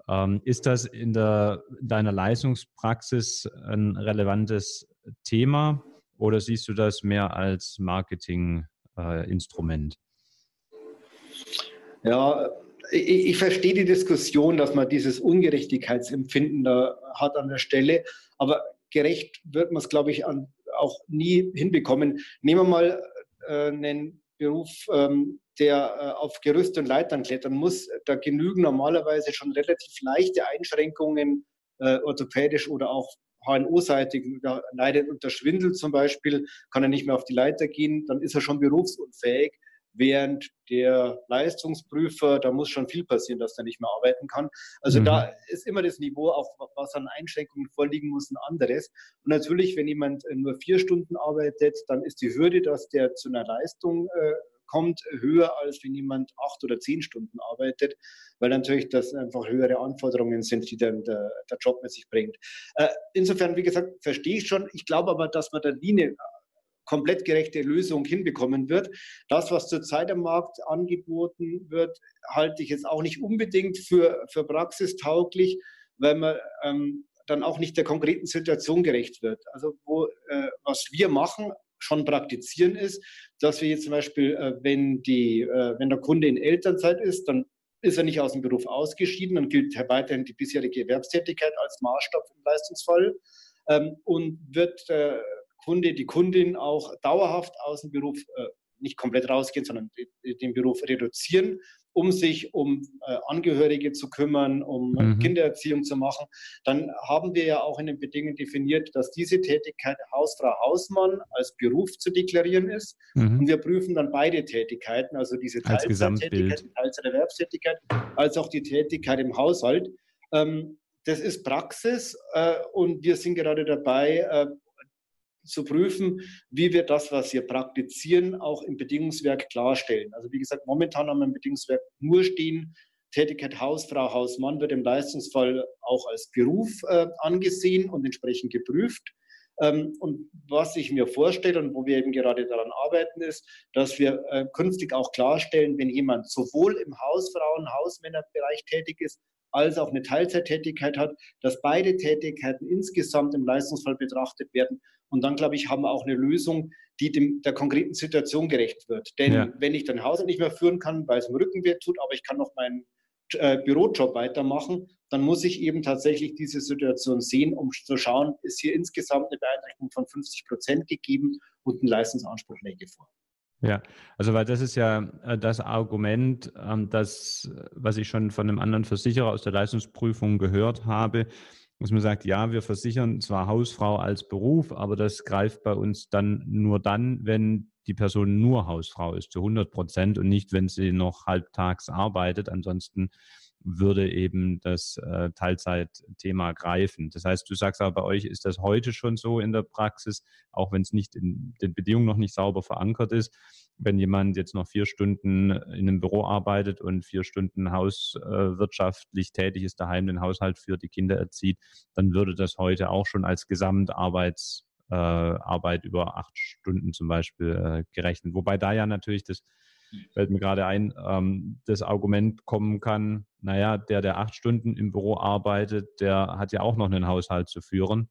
Ähm, ist das in der, deiner Leistungspraxis ein relevantes Thema oder siehst du das mehr als Marketinginstrument? Äh, ja, ich, ich, verstehe die Diskussion, dass man dieses Ungerechtigkeitsempfinden da hat an der Stelle, aber gerecht wird man es, glaube ich, an, auch nie hinbekommen. Nehmen wir mal äh, einen Beruf, ähm, der äh, auf Gerüst und Leitern klettern muss. Da genügen normalerweise schon relativ leichte Einschränkungen, äh, orthopädisch oder auch HNO-seitig. Da leidet unter Schwindel zum Beispiel, kann er nicht mehr auf die Leiter gehen, dann ist er schon berufsunfähig während der Leistungsprüfer, da muss schon viel passieren, dass er nicht mehr arbeiten kann. Also mhm. da ist immer das Niveau, auch was an Einschränkungen vorliegen muss, ein anderes. Und natürlich, wenn jemand nur vier Stunden arbeitet, dann ist die Hürde, dass der zu einer Leistung äh, kommt, höher, als wenn jemand acht oder zehn Stunden arbeitet, weil natürlich das einfach höhere Anforderungen sind, die dann der, der Job mit sich bringt. Äh, insofern, wie gesagt, verstehe ich schon. Ich glaube aber, dass man da Linie komplett gerechte Lösung hinbekommen wird. Das, was zurzeit am Markt angeboten wird, halte ich jetzt auch nicht unbedingt für, für praxistauglich, weil man ähm, dann auch nicht der konkreten Situation gerecht wird. Also wo, äh, was wir machen, schon praktizieren ist, dass wir jetzt zum Beispiel, äh, wenn, die, äh, wenn der Kunde in Elternzeit ist, dann ist er nicht aus dem Beruf ausgeschieden, dann gilt weiterhin die bisherige Erwerbstätigkeit als Maßstab im Leistungsfall ähm, und wird der Kunde, die Kundin auch dauerhaft aus dem Beruf äh, nicht komplett rausgehen, sondern den Beruf reduzieren um sich um äh, Angehörige zu kümmern, um mhm. Kindererziehung zu machen, dann haben wir ja auch in den Bedingungen definiert, dass diese Tätigkeit Hausfrau, Hausmann als Beruf zu deklarieren ist. Mhm. Und wir prüfen dann beide Tätigkeiten, also diese Teilzeittätigkeit, Teilzeiterwerbstätigkeit, als auch die Tätigkeit im Haushalt. Ähm, das ist Praxis äh, und wir sind gerade dabei, äh, zu prüfen, wie wir das, was wir praktizieren, auch im Bedingungswerk klarstellen. Also wie gesagt, momentan haben wir im Bedingungswerk nur stehen, Tätigkeit Hausfrau, Hausmann wird im Leistungsfall auch als Beruf äh, angesehen und entsprechend geprüft. Ähm, und was ich mir vorstelle und wo wir eben gerade daran arbeiten, ist, dass wir äh, künftig auch klarstellen, wenn jemand sowohl im Hausfrauen-, Hausmännerbereich tätig ist, als auch eine Teilzeittätigkeit hat, dass beide Tätigkeiten insgesamt im Leistungsfall betrachtet werden und dann, glaube ich, haben wir auch eine Lösung, die dem, der konkreten Situation gerecht wird. Denn ja. wenn ich den Haushalt nicht mehr führen kann, weil es im Rücken weh tut, aber ich kann noch meinen äh, Bürojob weitermachen, dann muss ich eben tatsächlich diese Situation sehen, um zu schauen, ist hier insgesamt eine Beeinträchtigung von 50 Prozent gegeben und ein Leistungsanspruch läge vor. Ja, also weil das ist ja äh, das Argument, ähm, das, was ich schon von einem anderen Versicherer aus der Leistungsprüfung gehört habe, dass man sagt, ja, wir versichern zwar Hausfrau als Beruf, aber das greift bei uns dann nur dann, wenn die Person nur Hausfrau ist, zu 100 Prozent und nicht, wenn sie noch halbtags arbeitet. Ansonsten würde eben das äh, Teilzeitthema greifen. Das heißt, du sagst aber bei euch ist das heute schon so in der Praxis, auch wenn es nicht in den Bedingungen noch nicht sauber verankert ist, wenn jemand jetzt noch vier Stunden in einem Büro arbeitet und vier Stunden hauswirtschaftlich tätig ist, daheim den Haushalt für die Kinder erzieht, dann würde das heute auch schon als Gesamtarbeitsarbeit äh, über acht Stunden zum Beispiel äh, gerechnet. Wobei da ja natürlich das fällt mir gerade ein, ähm, das Argument kommen kann, naja, der, der acht Stunden im Büro arbeitet, der hat ja auch noch einen Haushalt zu führen.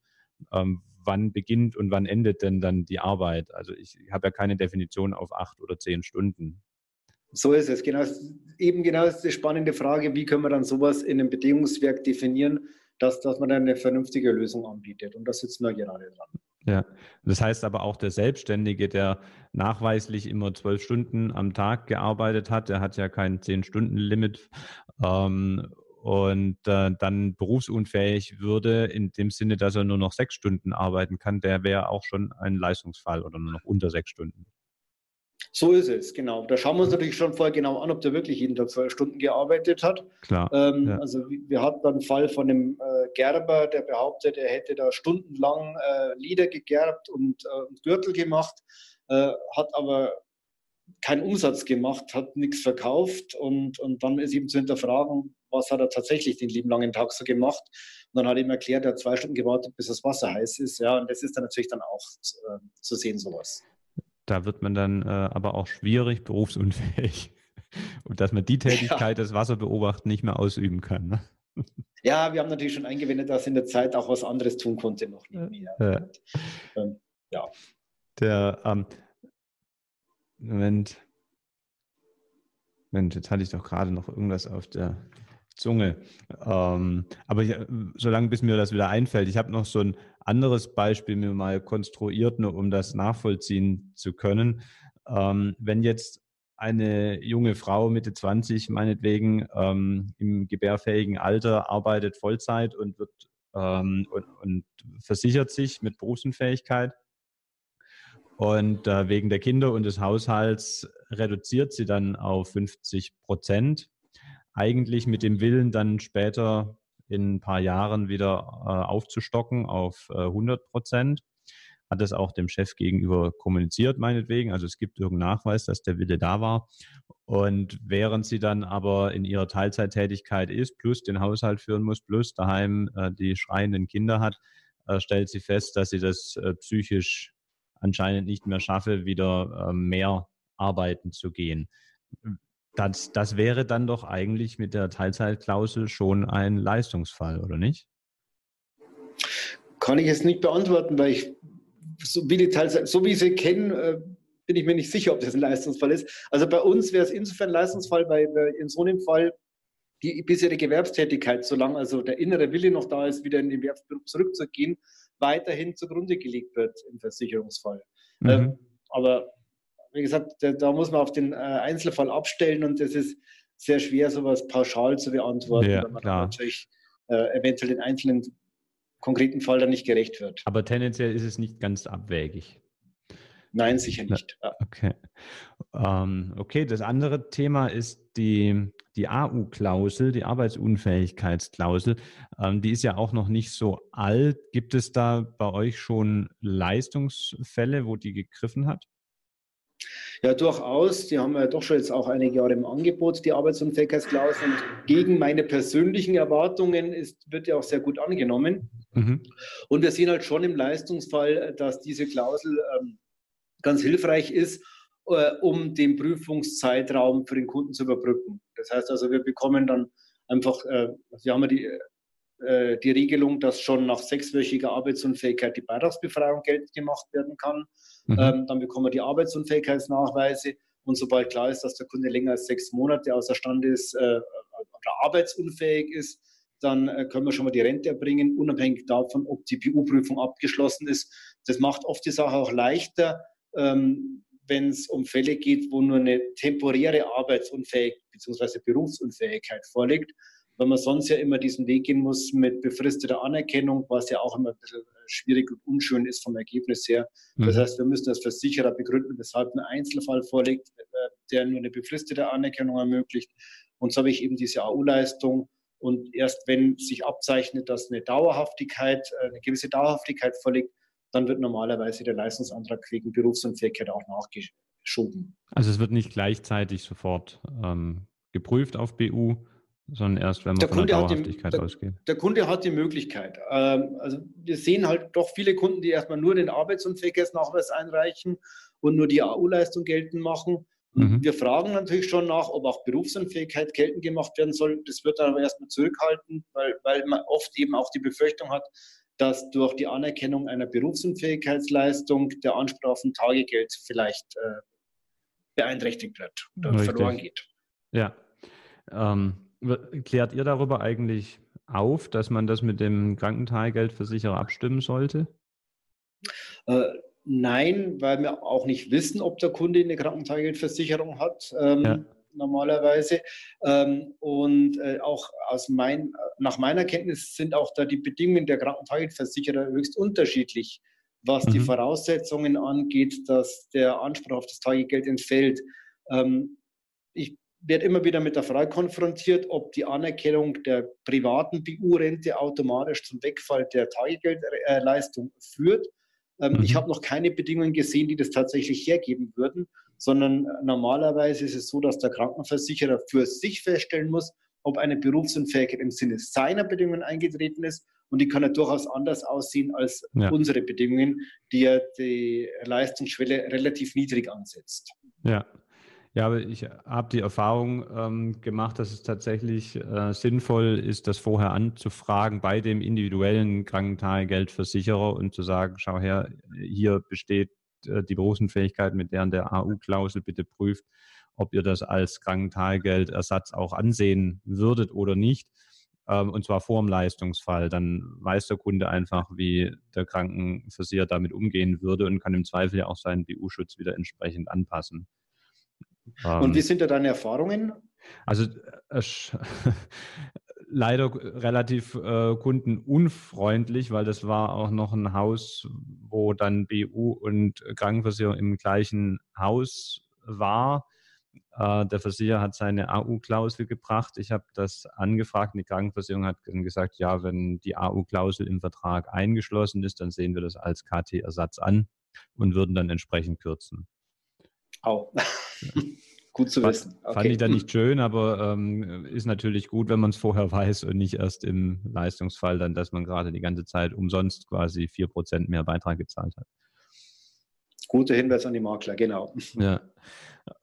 Ähm, wann beginnt und wann endet denn dann die Arbeit? Also ich habe ja keine Definition auf acht oder zehn Stunden. So ist es. Genau, eben genau ist die spannende Frage, wie können wir dann sowas in einem Bedingungswerk definieren, dass, dass man dann eine vernünftige Lösung anbietet. Und da sitzen wir gerade dran. Ja, das heißt aber auch der Selbstständige, der nachweislich immer zwölf Stunden am Tag gearbeitet hat, der hat ja kein Zehn-Stunden-Limit. Ähm, und äh, dann berufsunfähig würde, in dem Sinne, dass er nur noch sechs Stunden arbeiten kann, der wäre auch schon ein Leistungsfall oder nur noch unter sechs Stunden. So ist es, genau. Da schauen wir uns natürlich schon vorher genau an, ob der wirklich jeden Tag zwölf Stunden gearbeitet hat. Klar. Ähm, ja. Also wir hatten einen Fall von einem äh, Gerber, der behauptet, er hätte da stundenlang äh, Lieder gegerbt und, äh, und Gürtel gemacht, äh, hat aber keinen Umsatz gemacht, hat nichts verkauft und, und dann ist ihm zu hinterfragen, was hat er tatsächlich den lieben langen Tag so gemacht. Und dann hat er ihm erklärt, er hat zwei Stunden gewartet, bis das Wasser heiß ist. Ja, und das ist dann natürlich dann auch äh, zu sehen, sowas. Da wird man dann äh, aber auch schwierig berufsunfähig. (laughs) Und dass man die Tätigkeit, ja. das Wasser beobachten, nicht mehr ausüben kann. Ne? (laughs) Ja, wir haben natürlich schon eingewendet, dass in der Zeit auch was anderes tun konnte noch nebenher. Ja. Und, ähm, ja. Der, ähm, Moment. Mensch, jetzt hatte ich doch gerade noch irgendwas auf der Zunge. Ähm, aber ich, solange bis mir das wieder einfällt, ich habe noch so ein anderes Beispiel mir mal konstruiert, nur um das nachvollziehen zu können. Ähm, wenn jetzt eine junge Frau Mitte 20 meinetwegen ähm, im gebärfähigen Alter arbeitet Vollzeit und wird ähm, und, und versichert sich mit Berufsunfähigkeit und äh, wegen der Kinder und des Haushalts reduziert sie dann auf 50 Prozent. Eigentlich mit dem Willen, dann später in ein paar Jahren wieder äh, aufzustocken auf äh, 100 Prozent. Hat das auch dem Chef gegenüber kommuniziert, meinetwegen. Also es gibt irgendeinen Nachweis, dass der Wille da war. Und während sie dann aber in ihrer Teilzeittätigkeit ist, plus den Haushalt führen muss, plus daheim äh, die schreienden Kinder hat, äh, stellt sie fest, dass sie das äh, psychisch anscheinend nicht mehr schaffe, wieder äh, mehr arbeiten zu gehen. Das, das wäre dann doch eigentlich mit der Teilzeitklausel schon ein Leistungsfall, oder nicht? kann ich jetzt nicht beantworten, weil ich so wie, Details, so wie ich sie kenne, äh, bin ich mir nicht sicher, ob das ein Leistungsfall ist. Also bei uns wäre es insofern ein Leistungsfall, weil in so einem Fall die bisherige Gewerbstätigkeit, solange also der innere Wille noch da ist, wieder in den Gewerbsberuf zurückzugehen, weiterhin zugrunde gelegt wird im Versicherungsfall. Mhm. Ähm, aber wie gesagt, da, da, muss man auf den äh, Einzelfall abstellen und das ist sehr schwer, sowas pauschal zu beantworten, ja, weil man natürlich äh, eventuell den einzelnen konkreten Fall dann nicht gerecht wird. Aber tendenziell ist es nicht ganz abwägig. Nein, sicher nicht. Okay. Ähm, okay, das andere Thema ist die, die AU-Klausel, die Arbeitsunfähigkeitsklausel. Ähm, die ist ja auch noch nicht so alt. Gibt es da bei euch schon Leistungsfälle, wo die gegriffen hat? Ja, durchaus. Die haben wir doch schon jetzt auch einige Jahre im Angebot, die Arbeitsunfähigkeitsklausel. Und gegen meine persönlichen Erwartungen ist, wird ja auch sehr gut angenommen. Mhm. Und wir sehen halt schon im Leistungsfall, dass diese Klausel ähm, ganz hilfreich ist, äh, um den Prüfungszeitraum für den Kunden zu überbrücken. Das heißt also, wir bekommen dann einfach, äh, wir haben ja die, äh, die Regelung, dass schon nach sechswöchiger Arbeitsunfähigkeit die Beitragsbefreiung geltend gemacht werden kann. Mhm. Ähm, dann bekommen wir die Arbeitsunfähigkeitsnachweise. Und sobald klar ist, dass der Kunde länger als sechs Monate außerstande ist äh, oder arbeitsunfähig ist, dann äh, können wir schon mal die Rente erbringen, unabhängig davon, ob die BU-Prüfung abgeschlossen ist. Das macht oft die Sache auch leichter, ähm, wenn es um Fälle geht, wo nur eine temporäre Arbeitsunfähigkeit bzw. Berufsunfähigkeit vorliegt, weil man sonst ja immer diesen Weg gehen muss mit befristeter Anerkennung, was ja auch immer ein bisschen schwierig und unschön ist vom Ergebnis her. Das mhm. heißt, wir müssen als Versicherer begründen, weshalb ein Einzelfall vorliegt, äh, der nur eine befristete Anerkennung ermöglicht. Und so habe ich eben diese AU-Leistung. Und erst wenn sich abzeichnet, dass eine Dauerhaftigkeit, äh, eine gewisse Dauerhaftigkeit vorliegt, dann wird normalerweise der Leistungsantrag wegen Berufsunfähigkeit auch nachgeschoben. Also es wird nicht gleichzeitig sofort ähm, geprüft auf BU, sondern erst, wenn man der von Kunde der Dauerhaftigkeit die, ausgeht. Der, Kunde hat die Möglichkeit. Ähm, also wir sehen halt doch viele Kunden, die erstmal nur den Arbeitsunfähigkeitsnachweis einreichen und nur die AU-Leistung geltend machen. Mhm. Wir fragen natürlich schon nach, ob auch Berufsunfähigkeit geltend gemacht werden soll. Das wird dann aber erstmal zurückhalten, weil, weil man oft eben auch die Befürchtung hat, dass durch die Anerkennung einer Berufsunfähigkeitsleistung der Anspruch auf ein Tagegeld vielleicht äh, beeinträchtigt wird oder Richtig. verloren geht. Ja. Ähm, klärt ihr darüber eigentlich auf, dass man das mit dem Krankentagegeldversicherer abstimmen sollte? Äh, nein, weil wir auch nicht wissen, ob der Kunde eine Krankentagegeldversicherung hat. Ähm, ja normalerweise. Ähm, und äh, auch aus mein, nach meiner Kenntnis sind auch da die Bedingungen der Krankentagversicherer höchst unterschiedlich, was mhm. die Voraussetzungen angeht, dass der Anspruch auf das Tagegeld entfällt. Ähm, ich werde immer wieder mit der Frage konfrontiert, ob die Anerkennung der privaten BU-Rente automatisch zum Wegfall der Tagegeldleistung führt. Ähm, mhm. Ich habe noch keine Bedingungen gesehen, die das tatsächlich hergeben würden sondern normalerweise ist es so, dass der Krankenversicherer für sich feststellen muss, ob eine Berufsunfähigkeit im Sinne seiner Bedingungen eingetreten ist. Und die kann ja durchaus anders aussehen als ja. unsere Bedingungen, die ja die Leistungsschwelle relativ niedrig ansetzt. Ja. Ja, aber ich habe die Erfahrung ähm, gemacht, dass es tatsächlich äh, sinnvoll ist, das vorher anzufragen bei dem individuellen Krankentagegeldversicherer und zu sagen, schau her, hier besteht äh, die Berufsunfähigkeit mit deren der AU-Klausel bitte prüft, ob ihr das als Krankentagegeldersatz auch ansehen würdet oder nicht. Ähm, und zwar vor dem Leistungsfall. Dann weiß der Kunde einfach, wie der Krankenversicherer damit umgehen würde und kann im Zweifel ja auch seinen BU-Schutz wieder entsprechend anpassen. Und wie ähm, sind da deine Erfahrungen? Also äh, (laughs) leider relativ äh, kundenunfreundlich, weil das war auch noch ein Haus, wo dann BU und Krankenversicherung im gleichen Haus war. Äh, der Versicherer hat seine AU-Klausel gebracht. Ich habe das angefragt und die Krankenversicherung hat gesagt, ja, wenn die AU-Klausel im Vertrag eingeschlossen ist, dann sehen wir das als KT-Ersatz an und würden dann entsprechend kürzen. Au. (laughs) (laughs) Gut zu wissen. Okay. Fand ich da nicht schön, aber ähm, ist natürlich gut, wenn man es vorher (laughs) weiß und nicht erst im Leistungsfall dann, dass man gerade die ganze Zeit umsonst quasi 4% mehr Beitrag gezahlt hat. Guter Hinweis an die Makler, genau. Ja.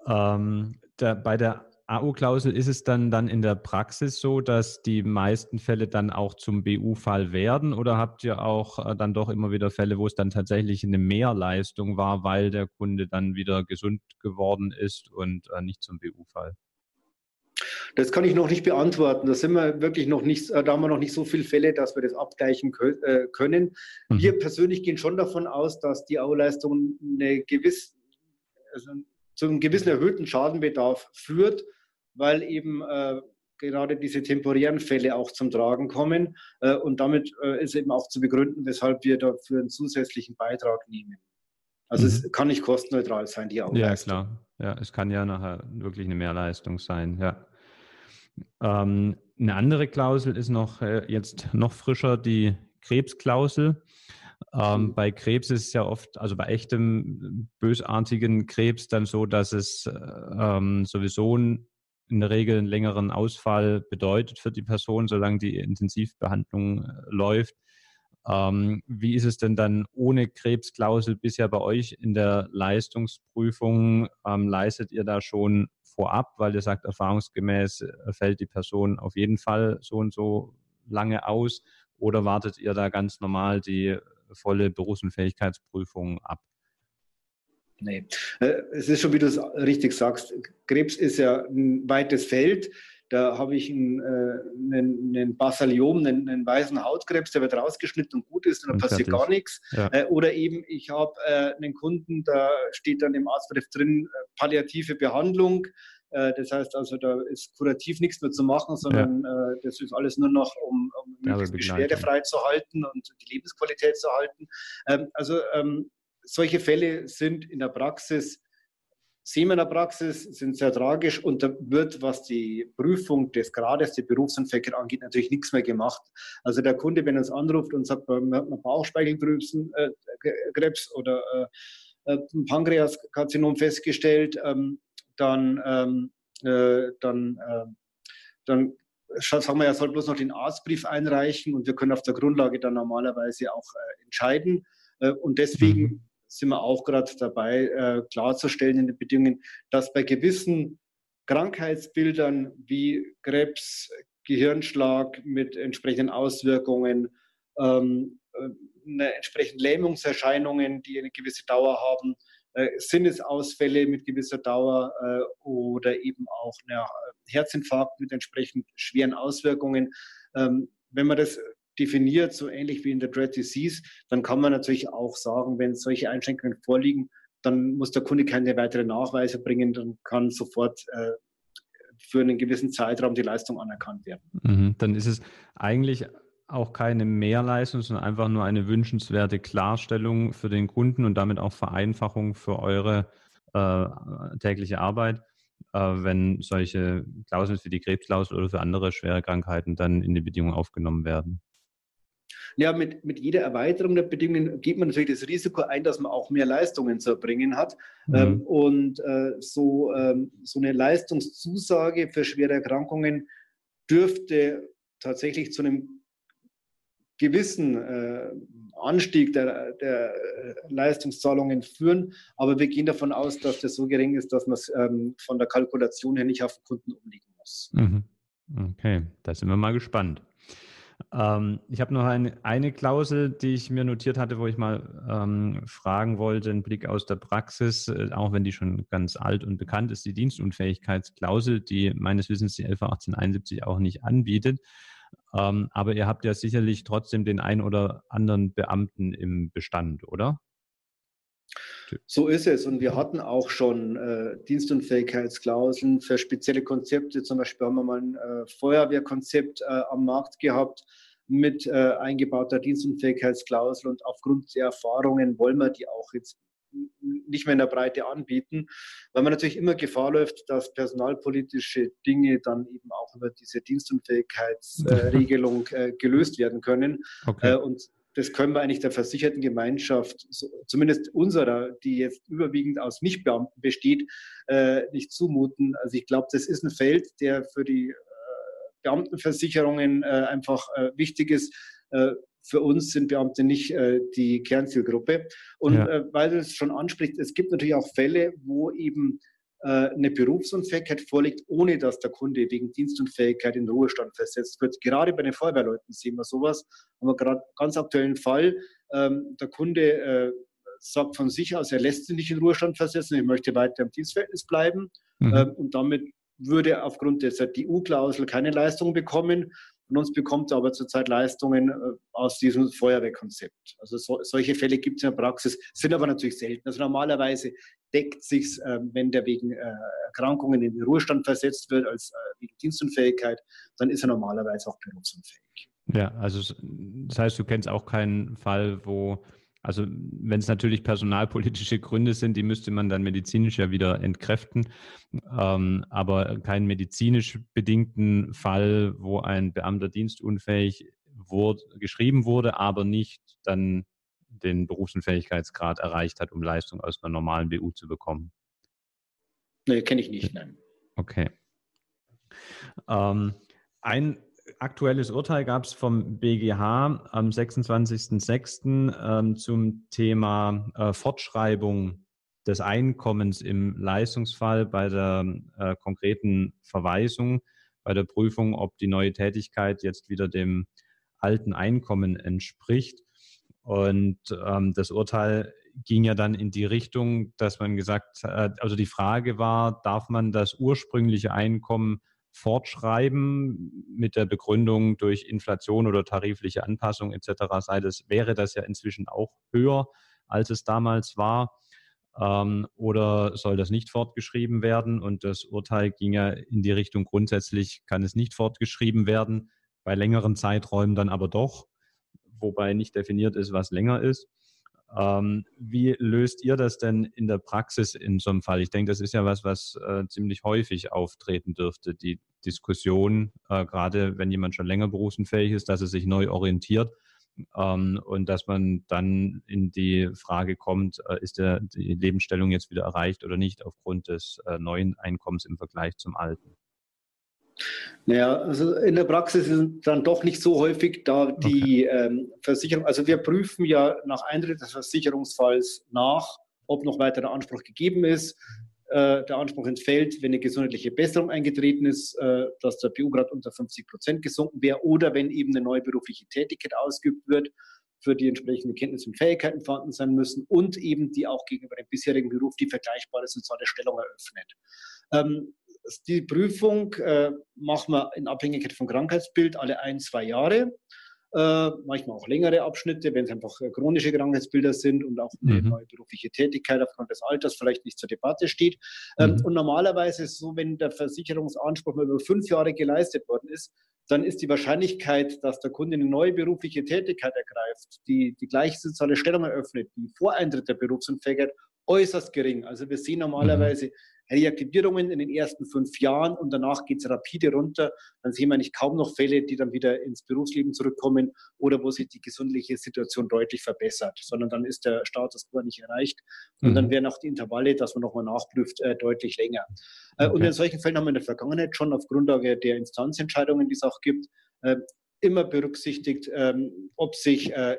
Ähm, da, bei der AU-Klausel ist es dann, dann in der Praxis so, dass die meisten Fälle dann auch zum BU-Fall werden oder habt ihr auch äh, dann doch immer wieder Fälle, wo es dann tatsächlich eine Mehrleistung war, weil der Kunde dann wieder gesund geworden ist und äh, nicht zum BU-Fall? Das kann ich noch nicht beantworten. Da sind wir wirklich noch nicht, da haben wir noch nicht so viele Fälle, dass wir das abgleichen können. Mhm. Wir persönlich gehen schon davon aus, dass die AU-Leistung eine gewisse, also zu einem gewissen erhöhten Schadenbedarf führt, weil eben äh, gerade diese temporären Fälle auch zum Tragen kommen. Äh, und damit äh, ist eben auch zu begründen, weshalb wir dafür einen zusätzlichen Beitrag nehmen. Also mhm. es kann nicht kostenneutral sein, die auch. Ja, klar. Ja, es kann ja nachher wirklich eine Mehrleistung sein, ja. Ähm, eine andere Klausel ist noch äh, jetzt noch frischer, die Krebsklausel. Ähm, mhm. bei Krebs ist es ja oft, also bei echtem bösartigen Krebs dann so, dass es ähm, sowieso in der Regel einen längeren Ausfall bedeutet für die Person, solange die Intensivbehandlung äh, läuft. Ähm, wie ist es denn dann ohne Krebsklausel bisher bei euch in der Leistungsprüfung? Ähm, leistet ihr da schon vorab, weil ihr sagt, erfahrungsgemäß äh, fällt die Person auf jeden Fall so und so lange aus? Oder wartet ihr da ganz normal die volle Berufsunfähigkeitsprüfung ab? Nee, äh, es ist schon, wie du es richtig sagst, Krebs ist ja ein weites Feld. Da habe ich einen, äh, einen, einen Basaliom, einen, einen, weißen Hautkrebs, der wird rausgeschnitten und gut ist und dann passiert gar nichts. Ja. Äh, oder eben, ich habe einen Kunden, da steht dann im Arztbrief drin, palliative Behandlung. Das heißt also, da ist kurativ nichts mehr zu machen, sondern ja. das ist alles nur noch, um, um möglichst beschwerdefrei zu halten und die Lebensqualität zu halten. Ähm, also ähm, solche Fälle sind in der Praxis, sehen wir in der Praxis, sind sehr tragisch und da wird, was die Prüfung des Grades der Berufsunfähigkeit angeht, natürlich nichts mehr gemacht. Also der Kunde, wenn er uns anruft und sagt, man hat einen Bauchspeicheldrüsenkrebs äh, oder äh, äh, ein Pankreaskarzinom festgestellt, ähm, dann, ähm, äh, dann, äh, dann sagen wir, er soll bloß noch den Arztbrief einreichen und wir können auf der Grundlage dann normalerweise auch äh, entscheiden. Äh, und deswegen mhm sind wir auch gerade dabei, äh, klarzustellen in den Bedingungen, dass bei gewissen Krankheitsbildern wie Krebs, Gehirnschlag mit entsprechenden Auswirkungen, ähm, äh, eine entsprechende Lähmungserscheinungen, die eine gewisse Dauer haben, äh, Sinnesausfälle mit gewisser Dauer äh, oder eben auch eine Herzinfarkt mit entsprechend schweren Auswirkungen. Ähm, wenn man das definiert, so ähnlich wie in der Dread Disease, dann kann man natürlich auch sagen, wenn solche Einschränkungen vorliegen, dann muss der Kunde keine weiteren Nachweise bringen, dann kann sofort äh, für einen gewissen Zeitraum die Leistung anerkannt werden. Mhm, dann ist es eigentlich auch keine Mehrleistung, sondern einfach nur eine wünschenswerte Klarstellung für den Kunden und damit auch Vereinfachung für eure äh, tägliche Arbeit, äh, wenn solche Klauseln für die Krebsklausel oder für andere schwere Krankheiten dann in die Bedingungen aufgenommen werden. Ja, mit, mit jeder Erweiterung der Bedingungen geht man natürlich das Risiko ein, dass man auch mehr Leistungen zu erbringen hat. Mhm. Ähm, und äh, so, ähm, so eine Leistungszusage für schwere Erkrankungen dürfte tatsächlich zu einem gewissen äh, Anstieg der, der äh, Leistungszahlungen führen. Aber wir gehen davon aus, dass das so gering ist, dass man es ähm, von der Kalkulation her nicht auf den Kunden umlegen muss. Mhm. Okay, da sind wir mal gespannt. Ähm, ich habe noch eine, eine Klausel, die ich mir notiert hatte, wo ich mal ähm, fragen wollte, einen Blick aus der Praxis, äh, auch wenn die schon ganz alt und bekannt ist, die Dienstunfähigkeitsklausel, die meines Wissens die 11 1871 auch nicht anbietet. Ähm, aber ihr habt ja sicherlich trotzdem den einen oder anderen Beamten im Bestand, oder? So ist es. Und wir hatten auch schon äh, Dienstunfähigkeitsklauseln für spezielle Konzepte. Zum Beispiel haben wir mal ein äh, Feuerwehrkonzept äh, am Markt gehabt mit äh, eingebauter Dienstunfähigkeitsklausel. Und aufgrund der Erfahrungen wollen wir die auch jetzt nicht mehr in der Breite anbieten, weil man natürlich immer Gefahr läuft, dass personalpolitische Dinge dann eben auch über diese Dienstunfähigkeitsregelung (laughs) äh, gelöst werden können. Okay. Äh, und das können wir eigentlich der versicherten Gemeinschaft, zumindest unserer, die jetzt überwiegend aus Nichtbeamten besteht, äh, nicht zumuten. Also ich glaube, das ist ein Feld, der für die äh, Beamtenversicherungen äh, einfach wichtig ist. Für uns sind Beamte nicht die Kernzielgruppe. Und ja. weil du es schon ansprichst, es gibt natürlich auch Fälle, wo eben äh, eine Berufsunfähigkeit vorliegt, ohne dass der Kunde wegen Dienstunfähigkeit in Ruhestand versetzt wird. Gerade bei den Feuerwehrleuten sehen wir sowas. Haben wir gerade ganz aktuellen Fall. Ähm, der Kunde äh, sagt von sich aus, er lässt sich nicht in Ruhestand versetzen, er möchte weiter im Dienstverhältnis bleiben. Mhm. Ähm, und damit würde aufgrund dieser DU-Klausel keine Leistung bekommen. Von uns bekommt er aber zurzeit Leistungen äh, aus diesem Feuerwehrkonzept. Also so, solche Fälle gibt es in der Praxis, sind aber natürlich selten. Also normalerweise deckt sich, äh, wenn der wegen äh, Erkrankungen in den Ruhestand versetzt wird, als äh, wegen Dienstunfähigkeit, dann ist er normalerweise auch berufsunfähig. Ja, also das heißt, du kennst auch keinen Fall, wo also wenn es natürlich personalpolitische Gründe sind, die müsste man dann medizinisch ja wieder entkräften. Ähm, aber keinen medizinisch bedingten Fall, wo ein Beamter dienstunfähig wurde, geschrieben wurde, aber nicht dann den Berufsunfähigkeitsgrad erreicht hat, um Leistung aus einer normalen BU zu bekommen. Nee, kenne ich nicht, nein. Okay. Ähm, ein aktuelles Urteil gab es vom BGH am 26.06. Ähm, zum Thema äh, Fortschreibung des Einkommens im Leistungsfall bei der äh, konkreten Verweisung, bei der Prüfung, ob die neue Tätigkeit jetzt wieder dem alten Einkommen entspricht. Und ähm, das Urteil ging ja dann in die Richtung, dass man gesagt hat, also die Frage war, darf man das ursprüngliche Einkommen fortschreiben mit der Begründung durch Inflation oder tarifliche Anpassung etc. sei das, wäre das ja inzwischen auch höher, als es damals war. Ähm, oder soll das nicht fortgeschrieben werden? Und das Urteil ging ja in die Richtung, grundsätzlich kann es nicht fortgeschrieben werden, bei längeren Zeiträumen dann aber doch, wobei nicht definiert ist, was länger ist. Ähm, wie löst ihr das denn in der Praxis in so einem Fall? Ich denke, das ist ja was, was äh, ziemlich häufig auftreten dürfte, die Diskussion, äh, gerade wenn jemand schon länger berufsunfähig ist, dass er sich neu orientiert ähm, und dass man dann in die Frage kommt, äh, ist der, die Lebensstellung jetzt wieder erreicht oder nicht aufgrund des äh, neuen Einkommens im Vergleich zum alten? Naja, also in der Praxis ist es dann doch nicht so häufig, da die okay. ähm, Versicherung, also wir prüfen ja nach Eintritt des Versicherungsfalls nach, ob noch weiterer Anspruch gegeben ist. Äh, der Anspruch entfällt, wenn eine gesundheitliche Besserung eingetreten ist, äh, dass der PU-Grad unter 50 Prozent gesunken wäre oder wenn eben eine neue berufliche Tätigkeit ausgeübt wird, für die entsprechende Kenntnisse und Fähigkeiten vorhanden sein müssen und eben die auch gegenüber dem bisherigen Beruf die vergleichbare soziale Stellung eröffnet. Ähm, die Prüfung äh, machen wir in Abhängigkeit vom Krankheitsbild alle ein, zwei Jahre. Äh, manchmal auch längere Abschnitte, wenn es einfach äh, chronische Krankheitsbilder sind und auch eine mhm. neue berufliche Tätigkeit aufgrund des Alters vielleicht nicht zur Debatte steht. Ähm, mhm. Und normalerweise ist es so, wenn der Versicherungsanspruch mal über fünf Jahre geleistet worden ist, dann ist die Wahrscheinlichkeit, dass der Kunde eine neue berufliche Tätigkeit ergreift, die die gleiche soziale Stellung eröffnet, wie vor Eintritt der Berufsunfähigkeit, äußerst gering. Also wir sehen mhm. Reaktivierungen in den ersten fünf Jahren und danach geht es rapide runter. Dann sehen wir eigentlich kaum noch Fälle, die dann wieder ins Berufsleben zurückkommen oder wo sich die gesundliche Situation deutlich verbessert, sondern dann ist der Status quo nicht erreicht. Und mhm. dann werden auch die Intervalle, dass man nochmal nachprüft, äh, deutlich länger. Äh, okay. Und in solchen Fällen haben wir in der Vergangenheit schon auf Grundlage der Instanzentscheidungen, die es auch gibt, äh, immer berücksichtigt, ähm, ob sich äh,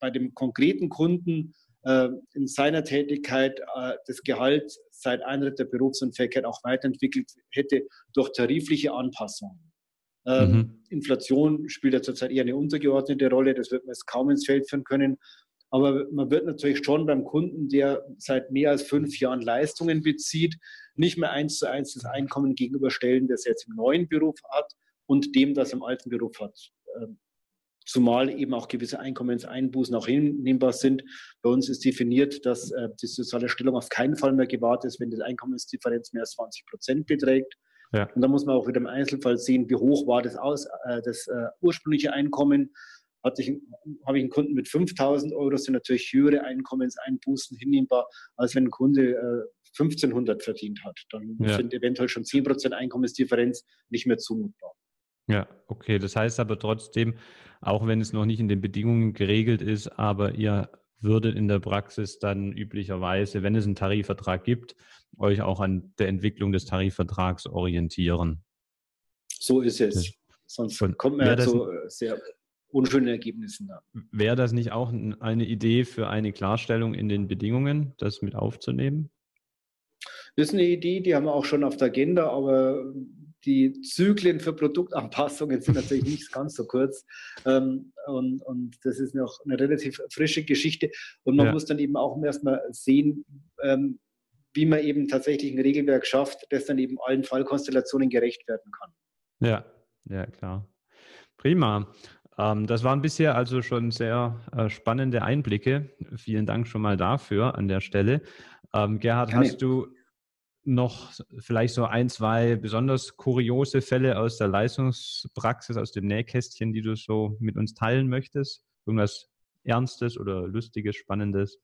bei dem konkreten Kunden in seiner Tätigkeit äh, das Gehalt seit Eintritt der Berufsunfähigkeit auch weiterentwickelt hätte durch tarifliche Anpassungen. Ähm, mhm. Inflation spielt ja zurzeit eher eine untergeordnete Rolle, das wird man jetzt kaum ins Feld führen können. Aber man wird natürlich schon beim Kunden, der seit mehr als fünf Jahren Leistungen bezieht, nicht mehr eins zu eins das Einkommen gegenüberstellen, das er jetzt im neuen Beruf hat und dem, das er im alten Beruf hat. Zumal eben auch gewisse Einkommenseinbußen auch hinnehmbar sind. Bei uns ist definiert, dass äh, die soziale Stellung auf keinen Fall mehr gewahrt ist, wenn die Einkommensdifferenz mehr als 20 Prozent beträgt. Ja. Und da muss man auch wieder im Einzelfall sehen, wie hoch war das, aus, äh, das äh, ursprüngliche Einkommen. Hatte ich, habe ich einen Kunden mit 5000 Euro, sind natürlich höhere Einkommenseinbußen hinnehmbar, als wenn ein Kunde äh, 1500 verdient hat. Dann ja. sind eventuell schon 10 Prozent Einkommensdifferenz nicht mehr zumutbar. Ja, okay. Das heißt aber trotzdem, auch wenn es noch nicht in den Bedingungen geregelt ist, aber ihr würdet in der Praxis dann üblicherweise, wenn es einen Tarifvertrag gibt, euch auch an der Entwicklung des Tarifvertrags orientieren. So ist es. Sonst kommt man ja zu sehr unschönen Ergebnissen. Wäre das nicht auch eine Idee für eine Klarstellung in den Bedingungen, das mit aufzunehmen? Das ist eine Idee, die haben wir auch schon auf der Agenda, aber die Zyklen für Produktanpassungen sind natürlich nicht ganz so kurz. Ähm, und, und, das ist noch eine relativ frische Geschichte. Und man ja. muss dann eben auch erstmal sehen, ähm, wie man eben tatsächlich ein Regelwerk schafft, das dann eben allen Fallkonstellationen gerecht werden kann. Ja, ja, klar. Prima. Ähm, das waren bisher also schon sehr äh, spannende Einblicke. Vielen Dank schon mal dafür an der Stelle. Ähm, Gerhard, Gerne. hast du noch vielleicht so ein, zwei besonders kuriose Fälle aus der Leistungspraxis, aus dem Nähkästchen, die du so mit uns teilen möchtest? Irgendwas Ernstes oder Lustiges, Spannendes?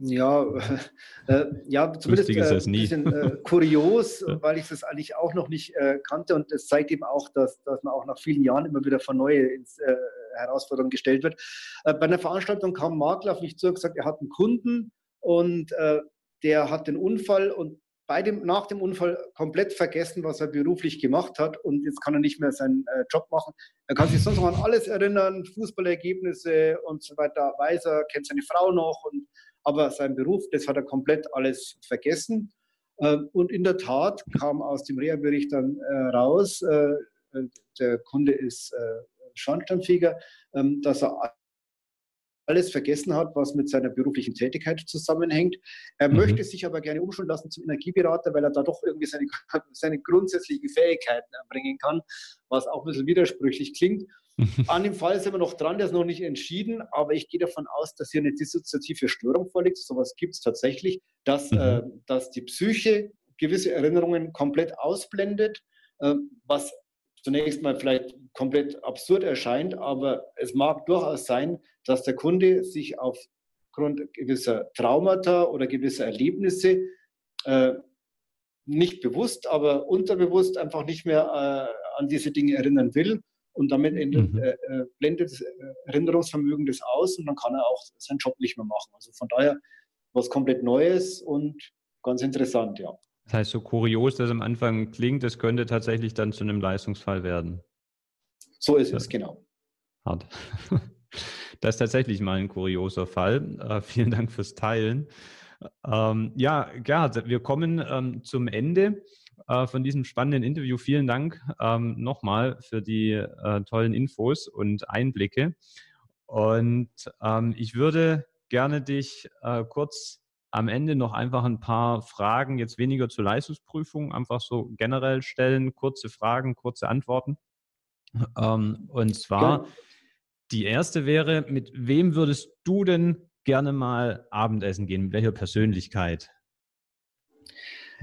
Ja, (laughs) äh, ja zumindest äh, ein bisschen äh, kurios, (laughs) weil ich das eigentlich auch noch nicht äh, kannte und es zeigt eben auch, dass, dass man auch nach vielen Jahren immer wieder vor neue ins, äh, Herausforderungen gestellt wird. Äh, bei einer Veranstaltung kam Makler auf mich zu und gesagt, er hat einen Kunden und der hat den Unfall und bei dem, nach dem Unfall komplett vergessen, was er beruflich gemacht hat und jetzt kann er nicht mehr seinen äh, Job machen. Er kann sich sonst noch an alles erinnern, Fußballergebnisse und so weiter, weiß er, kennt seine Frau noch, und, aber sein Beruf, das hat er komplett alles vergessen. Äh, und in der Tat kam aus dem Reha-Bericht dann äh, raus, äh, der Kunde ist äh, Schornsteinfeger, ähm, dass er alles vergessen hat, was mit seiner beruflichen Tätigkeit zusammenhängt. Er mhm. möchte sich aber gerne umschulen lassen zum Energieberater, weil er da doch irgendwie seine, (laughs) seine grundsätzlichen Fähigkeiten erbringen kann, was auch ein bisschen widersprüchlich klingt. (laughs) An dem Fall sind wir noch dran, der ist noch nicht entschieden, aber ich gehe davon aus, dass hier eine dissoziative Störung vorliegt. Sowas gibt es tatsächlich, dass, mhm. äh, dass die Psyche gewisse Erinnerungen komplett ausblendet, äh, was zunächst mal vielleicht komplett absurd erscheint, aber es mag durchaus sein, dass der Kunde sich aufgrund gewisser Traumata oder gewisser Erlebnisse äh, nicht bewusst, aber unterbewusst einfach nicht mehr äh, an diese Dinge erinnern will und damit mhm. äh, äh blendet das äh, Erinnerungsvermögen das aus und dann kann er auch seinen Job nicht mehr machen. Also von daher was komplett Neues und ganz interessant, ja. Das heißt, so kurios das am Anfang klingt, das könnte tatsächlich dann zu einem Leistungsfall werden. So ist es, genau. Hart. (laughs) Das ist tatsächlich mal ein kurioser Fall. Äh, vielen Dank fürs Teilen. Ähm, ja, Gerhard, wir kommen ähm, zum Ende äh, von diesem spannenden Interview. Vielen Dank ähm, nochmal für die äh, tollen Infos und Einblicke. Und ähm, ich würde gerne dich äh, kurz am Ende noch einfach ein paar Fragen, jetzt weniger zur Leistungsprüfung, einfach so generell stellen, kurze Fragen, kurze Antworten. Ähm, und zwar, ja. die erste wäre, mit wem würdest du denn gerne mal Abendessen gehen? Mit welcher Persönlichkeit?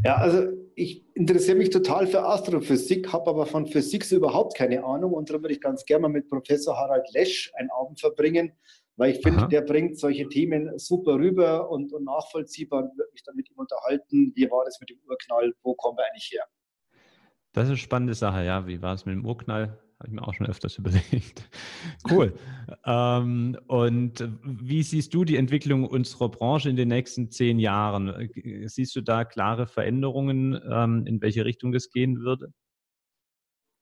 Ja, also ich interessiere mich total für Astrophysik, habe aber von Physik überhaupt keine Ahnung und darum würde ich ganz gerne mal mit Professor Harald Lesch einen Abend verbringen weil ich finde, der bringt solche Themen super rüber und, und nachvollziehbar und würde mich dann mit ihm unterhalten. Wie war das mit dem Urknall? Wo kommen wir eigentlich her? Das ist eine spannende Sache, ja. Wie war es mit dem Urknall? Habe ich mir auch schon öfters (laughs) überlegt. Cool. ähm, und wie siehst du die Entwicklung unserer Branche in den nächsten zehn Jahren? Siehst du da klare Veränderungen, ähm, in welche Richtung das gehen würde?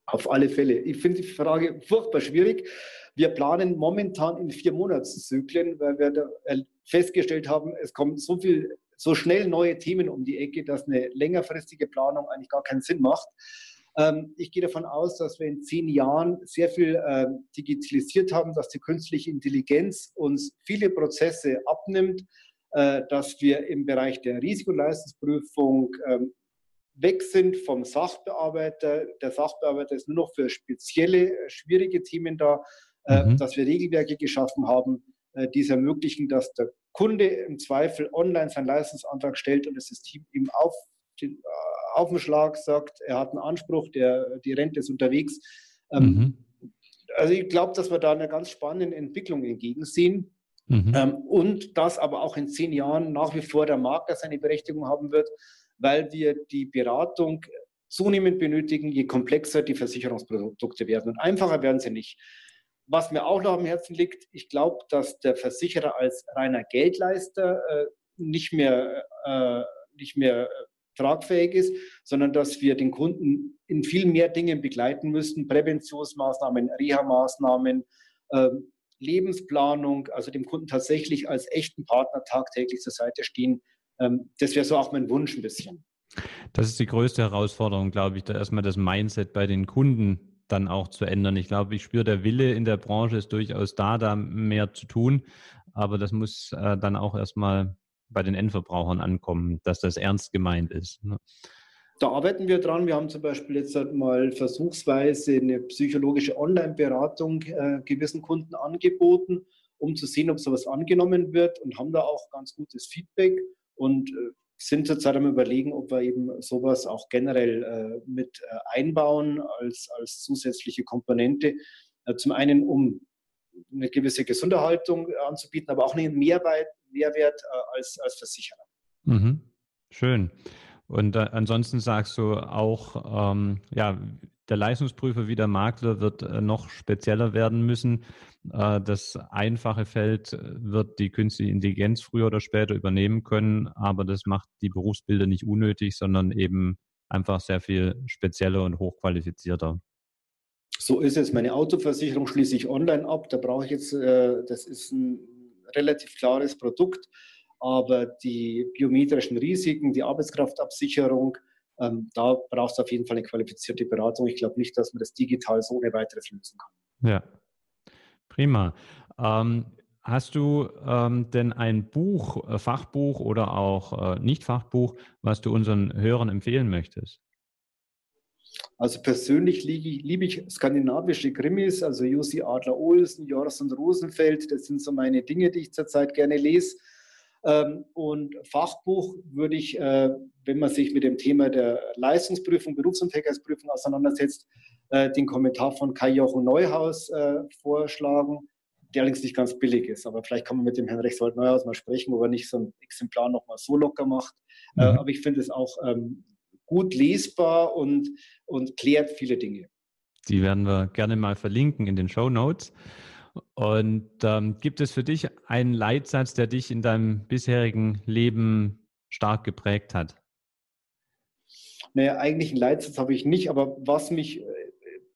Auf alle Fälle. Ich finde die Frage furchtbar schwierig. Wir planen momentan in vier Monatszyklen, weil wir äh, festgestellt haben, es kommen so viel, so schnell neue Themen um die Ecke, dass eine längerfristige Planung eigentlich gar keinen Sinn macht. Ähm, ich gehe davon aus, dass wir in zehn Jahren sehr viel ähm, digitalisiert haben, dass die künstliche Intelligenz uns viele Prozesse abnimmt, äh, dass wir im Bereich der Risikoleistungsprüfung ähm, weg sind vom Sachbearbeiter. Der Sachbearbeiter ist nur noch für spezielle, schwierige Themen da. Äh, mhm. dass wir Regelwerke geschaffen haben, äh, die es ermöglichen, dass der Kunde im Zweifel online seinen Leistungsantrag stellt und das System ihm auf, äh, auf den Schlag sagt, er hat einen Anspruch, der, die Rente ist unterwegs. Ähm, mhm. Also ich glaube, dass wir da einer ganz spannenden Entwicklung entgegensehen. Mhm. Ähm, und dass aber auch in zehn Jahren nach wie vor der Makler seine Berechtigung haben wird, weil wir die Beratung zunehmend benötigen, je komplexer die Versicherungsprodukte werden. Und einfacher werden sie nicht. Was mir auch noch am Herzen liegt, ich glaube, dass der Versicherer als reiner Geldleister äh, nicht mehr, äh, nicht mehr äh, tragfähig ist, sondern dass wir den Kunden in viel mehr Dingen begleiten müssen, Präventionsmaßnahmen, Reha-Maßnahmen, äh, Lebensplanung, also dem Kunden tatsächlich als echten Partner tagtäglich zur Seite stehen, Ähm, das wäre so auch mein Wunsch ein bisschen. Das ist die größte Herausforderung, glaube ich, da erstmal das Mindset bei den Kunden dann auch zu ändern. Ich glaube, ich spüre, der Wille in der Branche ist durchaus da, da mehr zu tun. Aber das muss äh, dann auch erstmal bei den Endverbrauchern ankommen, dass das ernst gemeint ist. Ne? Da arbeiten wir dran. Wir haben zum Beispiel jetzt halt mal versuchsweise eine psychologische Online-Beratung äh, gewissen Kunden angeboten, um zu sehen, ob sowas angenommen wird und haben da auch ganz gutes Feedback und äh, sind zurzeit am Überlegen, ob wir eben sowas auch generell äh, mit äh, einbauen als, als zusätzliche Komponente. Äh, zum einen, um eine gewisse Gesunderhaltung anzubieten, aber auch einen Mehrwert, Mehrwert äh, als, als Versicherer. Mhm. Schön. Und äh, ansonsten sagst du auch, ähm, ja, der Leistungsprüfer wie der Makler wird äh, noch spezieller werden müssen. Äh, das einfache Feld wird die künstliche Intelligenz früher oder später übernehmen können, aber das macht die Berufsbilder nicht unnötig, sondern eben einfach sehr viel spezieller und hochqualifizierter. So ist es. Meine Autoversicherung schließe ich online ab. Da brauche ich jetzt, äh, das ist ein relativ klares Produkt, aber die biometrischen Risiken, die Arbeitskraftabsicherung, ähm, da brauchst du auf jeden Fall eine qualifizierte Beratung. Ich glaube nicht, dass man das digital so ohne weiteres lösen kann. Ja, prima. Ähm, hast du ähm, denn ein Buch, äh, Fachbuch oder auch äh, Nicht-Fachbuch, was du unseren Hörern empfehlen möchtest? Also persönlich liebe ich skandinavische Krimis, also Jussi Adler-Olsen, Jors und Rosenfeld. Das sind so meine Dinge, die ich zurzeit gerne lese. Ähm, und Fachbuch würde ich, äh, wenn man sich mit dem Thema der Leistungsprüfung, Berufsunfähigkeitsprüfung auseinandersetzt, äh, den Kommentar von Kai-Jochen Neuhaus äh, vorschlagen, der allerdings nicht ganz billig ist. Aber vielleicht kann man mit dem Herrn Rechtsanwalt Neuhaus mal sprechen, wo er nicht so ein Exemplar nochmal so locker macht. Mhm. Aber ich finde es auch ähm, gut lesbar und, und klärt viele Dinge. Die werden wir gerne mal verlinken in den Show Notes. Und ähm, gibt es für dich einen Leitsatz, der dich in deinem bisherigen Leben stark geprägt hat? Naja, eigentlich einen Leitsatz habe ich nicht, aber was mich äh,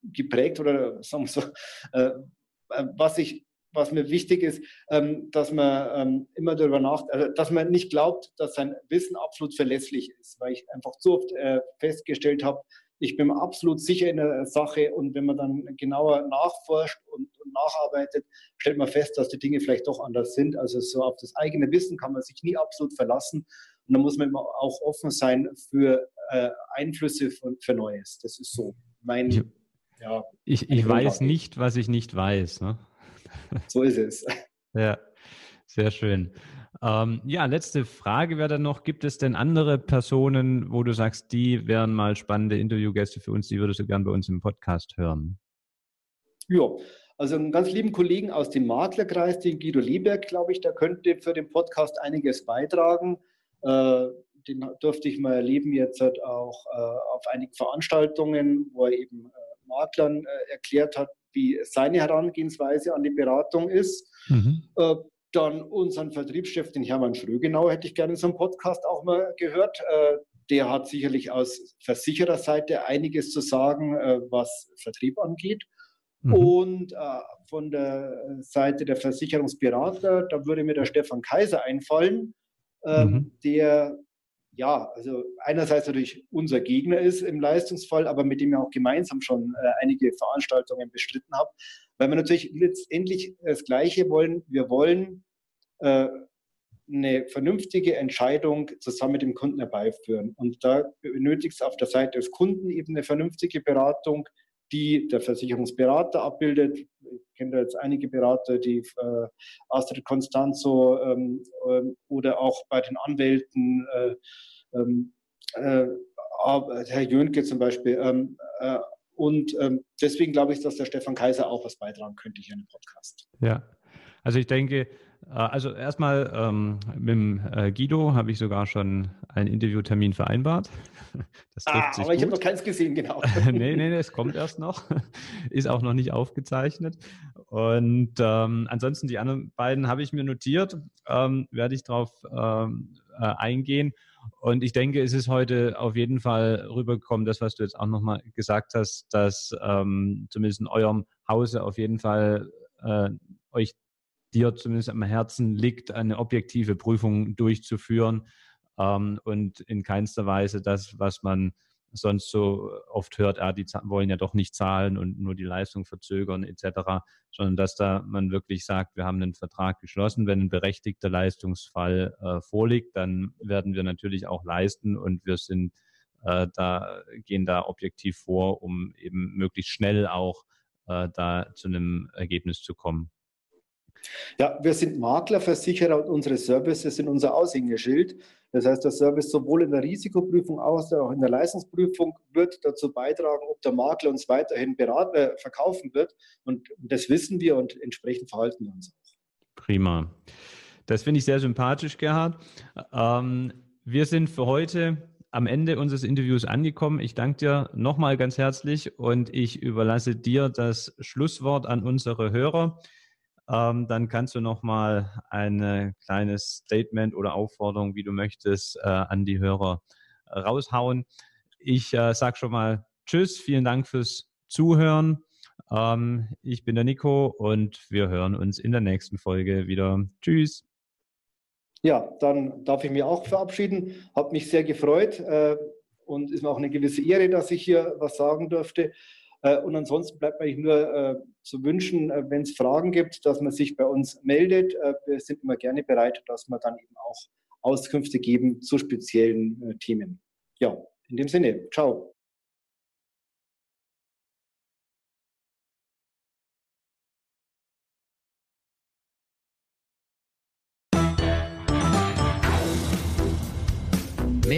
geprägt oder sagen wir so, äh, äh was ich was mir wichtig ist, ähm, dass man ähm, immer darüber nachdenkt, also, dass man nicht glaubt, dass sein Wissen absolut verlässlich ist, weil ich einfach zu oft äh, festgestellt habe, ich bin absolut sicher in der Sache und wenn man dann genauer nachforscht und, und, nacharbeitet, stellt man fest, dass die Dinge vielleicht doch anders sind. Also so auf das eigene Wissen kann man sich nie absolut verlassen und da muss man immer auch offen sein für äh, Einflüsse von, für Neues. Das ist so mein. Ich, ja, ich, ich weiß nicht, was ich nicht weiß. Ne? (laughs) So ist es. Ja, sehr schön. Ähm, ja, letzte Frage wäre dann noch, gibt es denn andere Personen, wo du sagst, die wären mal spannende Interviewgäste für uns, die würdest du gern bei uns im Podcast hören? Ja, also einen ganz lieben Kollegen aus dem Maklerkreis, den Guido Lieberg, glaube ich, der könnte für den Podcast einiges beitragen. Äh, den durfte ich mal erleben jetzt halt auch äh, auf einigen Veranstaltungen, wo er eben äh, Maklern äh, erklärt hat, wie seine Herangehensweise an die Beratung ist. Mhm. Äh, dann unseren Vertriebschef, den Hermann Schrögenau, hätte ich gerne in so einem Podcast auch mal gehört. Äh, der hat sicherlich aus Versichererseite einiges zu sagen, äh, was Vertrieb angeht. Mhm. Und von der Seite der Versicherungsberater, da würde mir der Stefan Kaiser einfallen, ähm, mhm. der ja, also einerseits natürlich unser Gegner ist im Leistungsfall, aber mit dem ich auch gemeinsam schon äh, einige Veranstaltungen bestritten habe, weil wir natürlich letztendlich das Gleiche wollen. Wir wollen äh, eine vernünftige Entscheidung zusammen mit dem Kunden herbeiführen. Und da benötigt es auf der Seite des Kunden eben eine vernünftige Beratung, die der Versicherungsberater abbildet. Ich kenne da jetzt einige Berater, die äh, Astrid Constanzo ähm, äh, oder auch bei den Anwälten, äh, ähm, äh Herr Jönke zum Beispiel. Ähm, äh, und ähm, deswegen glaube ich, dass der Stefan Kaiser auch was beitragen könnte hier im Podcast. Ja, also ich denke, also erstmal ähm, mit dem äh, Guido habe ich sogar schon einen Interviewtermin vereinbart. (laughs) Ah, aber gut. ich habe noch keins gesehen, genau. (laughs) nee, nee, nee, es kommt erst noch. (laughs) Ist auch noch nicht aufgezeichnet. Und ähm, ansonsten die anderen beiden habe ich mir notiert, ähm, werde ich darauf ähm, äh, eingehen. Und ich denke, es ist heute auf jeden Fall rübergekommen, das, was du jetzt auch nochmal gesagt hast, dass ähm, zumindest in eurem Hause auf jeden Fall äh, euch dir zumindest am Herzen liegt, eine objektive Prüfung durchzuführen, ähm, und in keinster Weise das, was man sonst so oft hört, ah, die wollen ja doch nicht zahlen und nur die Leistung verzögern etc., sondern dass da man wirklich sagt, wir haben einen Vertrag geschlossen, wenn ein berechtigter Leistungsfall äh, vorliegt, dann werden wir natürlich auch leisten und wir sind äh, da gehen da objektiv vor, um eben möglichst schnell auch äh, da zu einem Ergebnis zu kommen. Ja, wir sind Makler, Versicherer und unsere Services sind unser Aushängeschild. Das heißt, der Service sowohl in der Risikoprüfung als auch in der Leistungsprüfung wird dazu beitragen, ob der Makler uns weiterhin beraten, äh, verkaufen wird. Und das wissen wir und entsprechend verhalten wir uns auch. Prima. Das finde ich sehr sympathisch, Gerhard. Ähm, wir sind für heute am Ende unseres Interviews angekommen. Ich danke dir nochmal ganz herzlich und ich überlasse dir das Schlusswort an unsere Hörer. Ähm, dann kannst du nochmal ein kleines Statement oder Aufforderung, wie du möchtest, äh, an die Hörer raushauen. Ich äh, sage schon mal Tschüss, vielen Dank fürs Zuhören. Ähm, ich bin der Nico und wir hören uns in der nächsten Folge wieder. Tschüss. Ja, dann darf ich mich auch verabschieden. Hat mich sehr gefreut äh, und ist mir auch eine gewisse Ehre, dass ich hier was sagen durfte. Äh, und ansonsten bleibt mir nur äh, zu wünschen, äh, wenn es Fragen gibt, dass man sich bei uns meldet. Wir sind immer gerne bereit, dass wir dann eben auch Auskünfte geben zu speziellen Themen. Ja, in dem Sinne, ciao.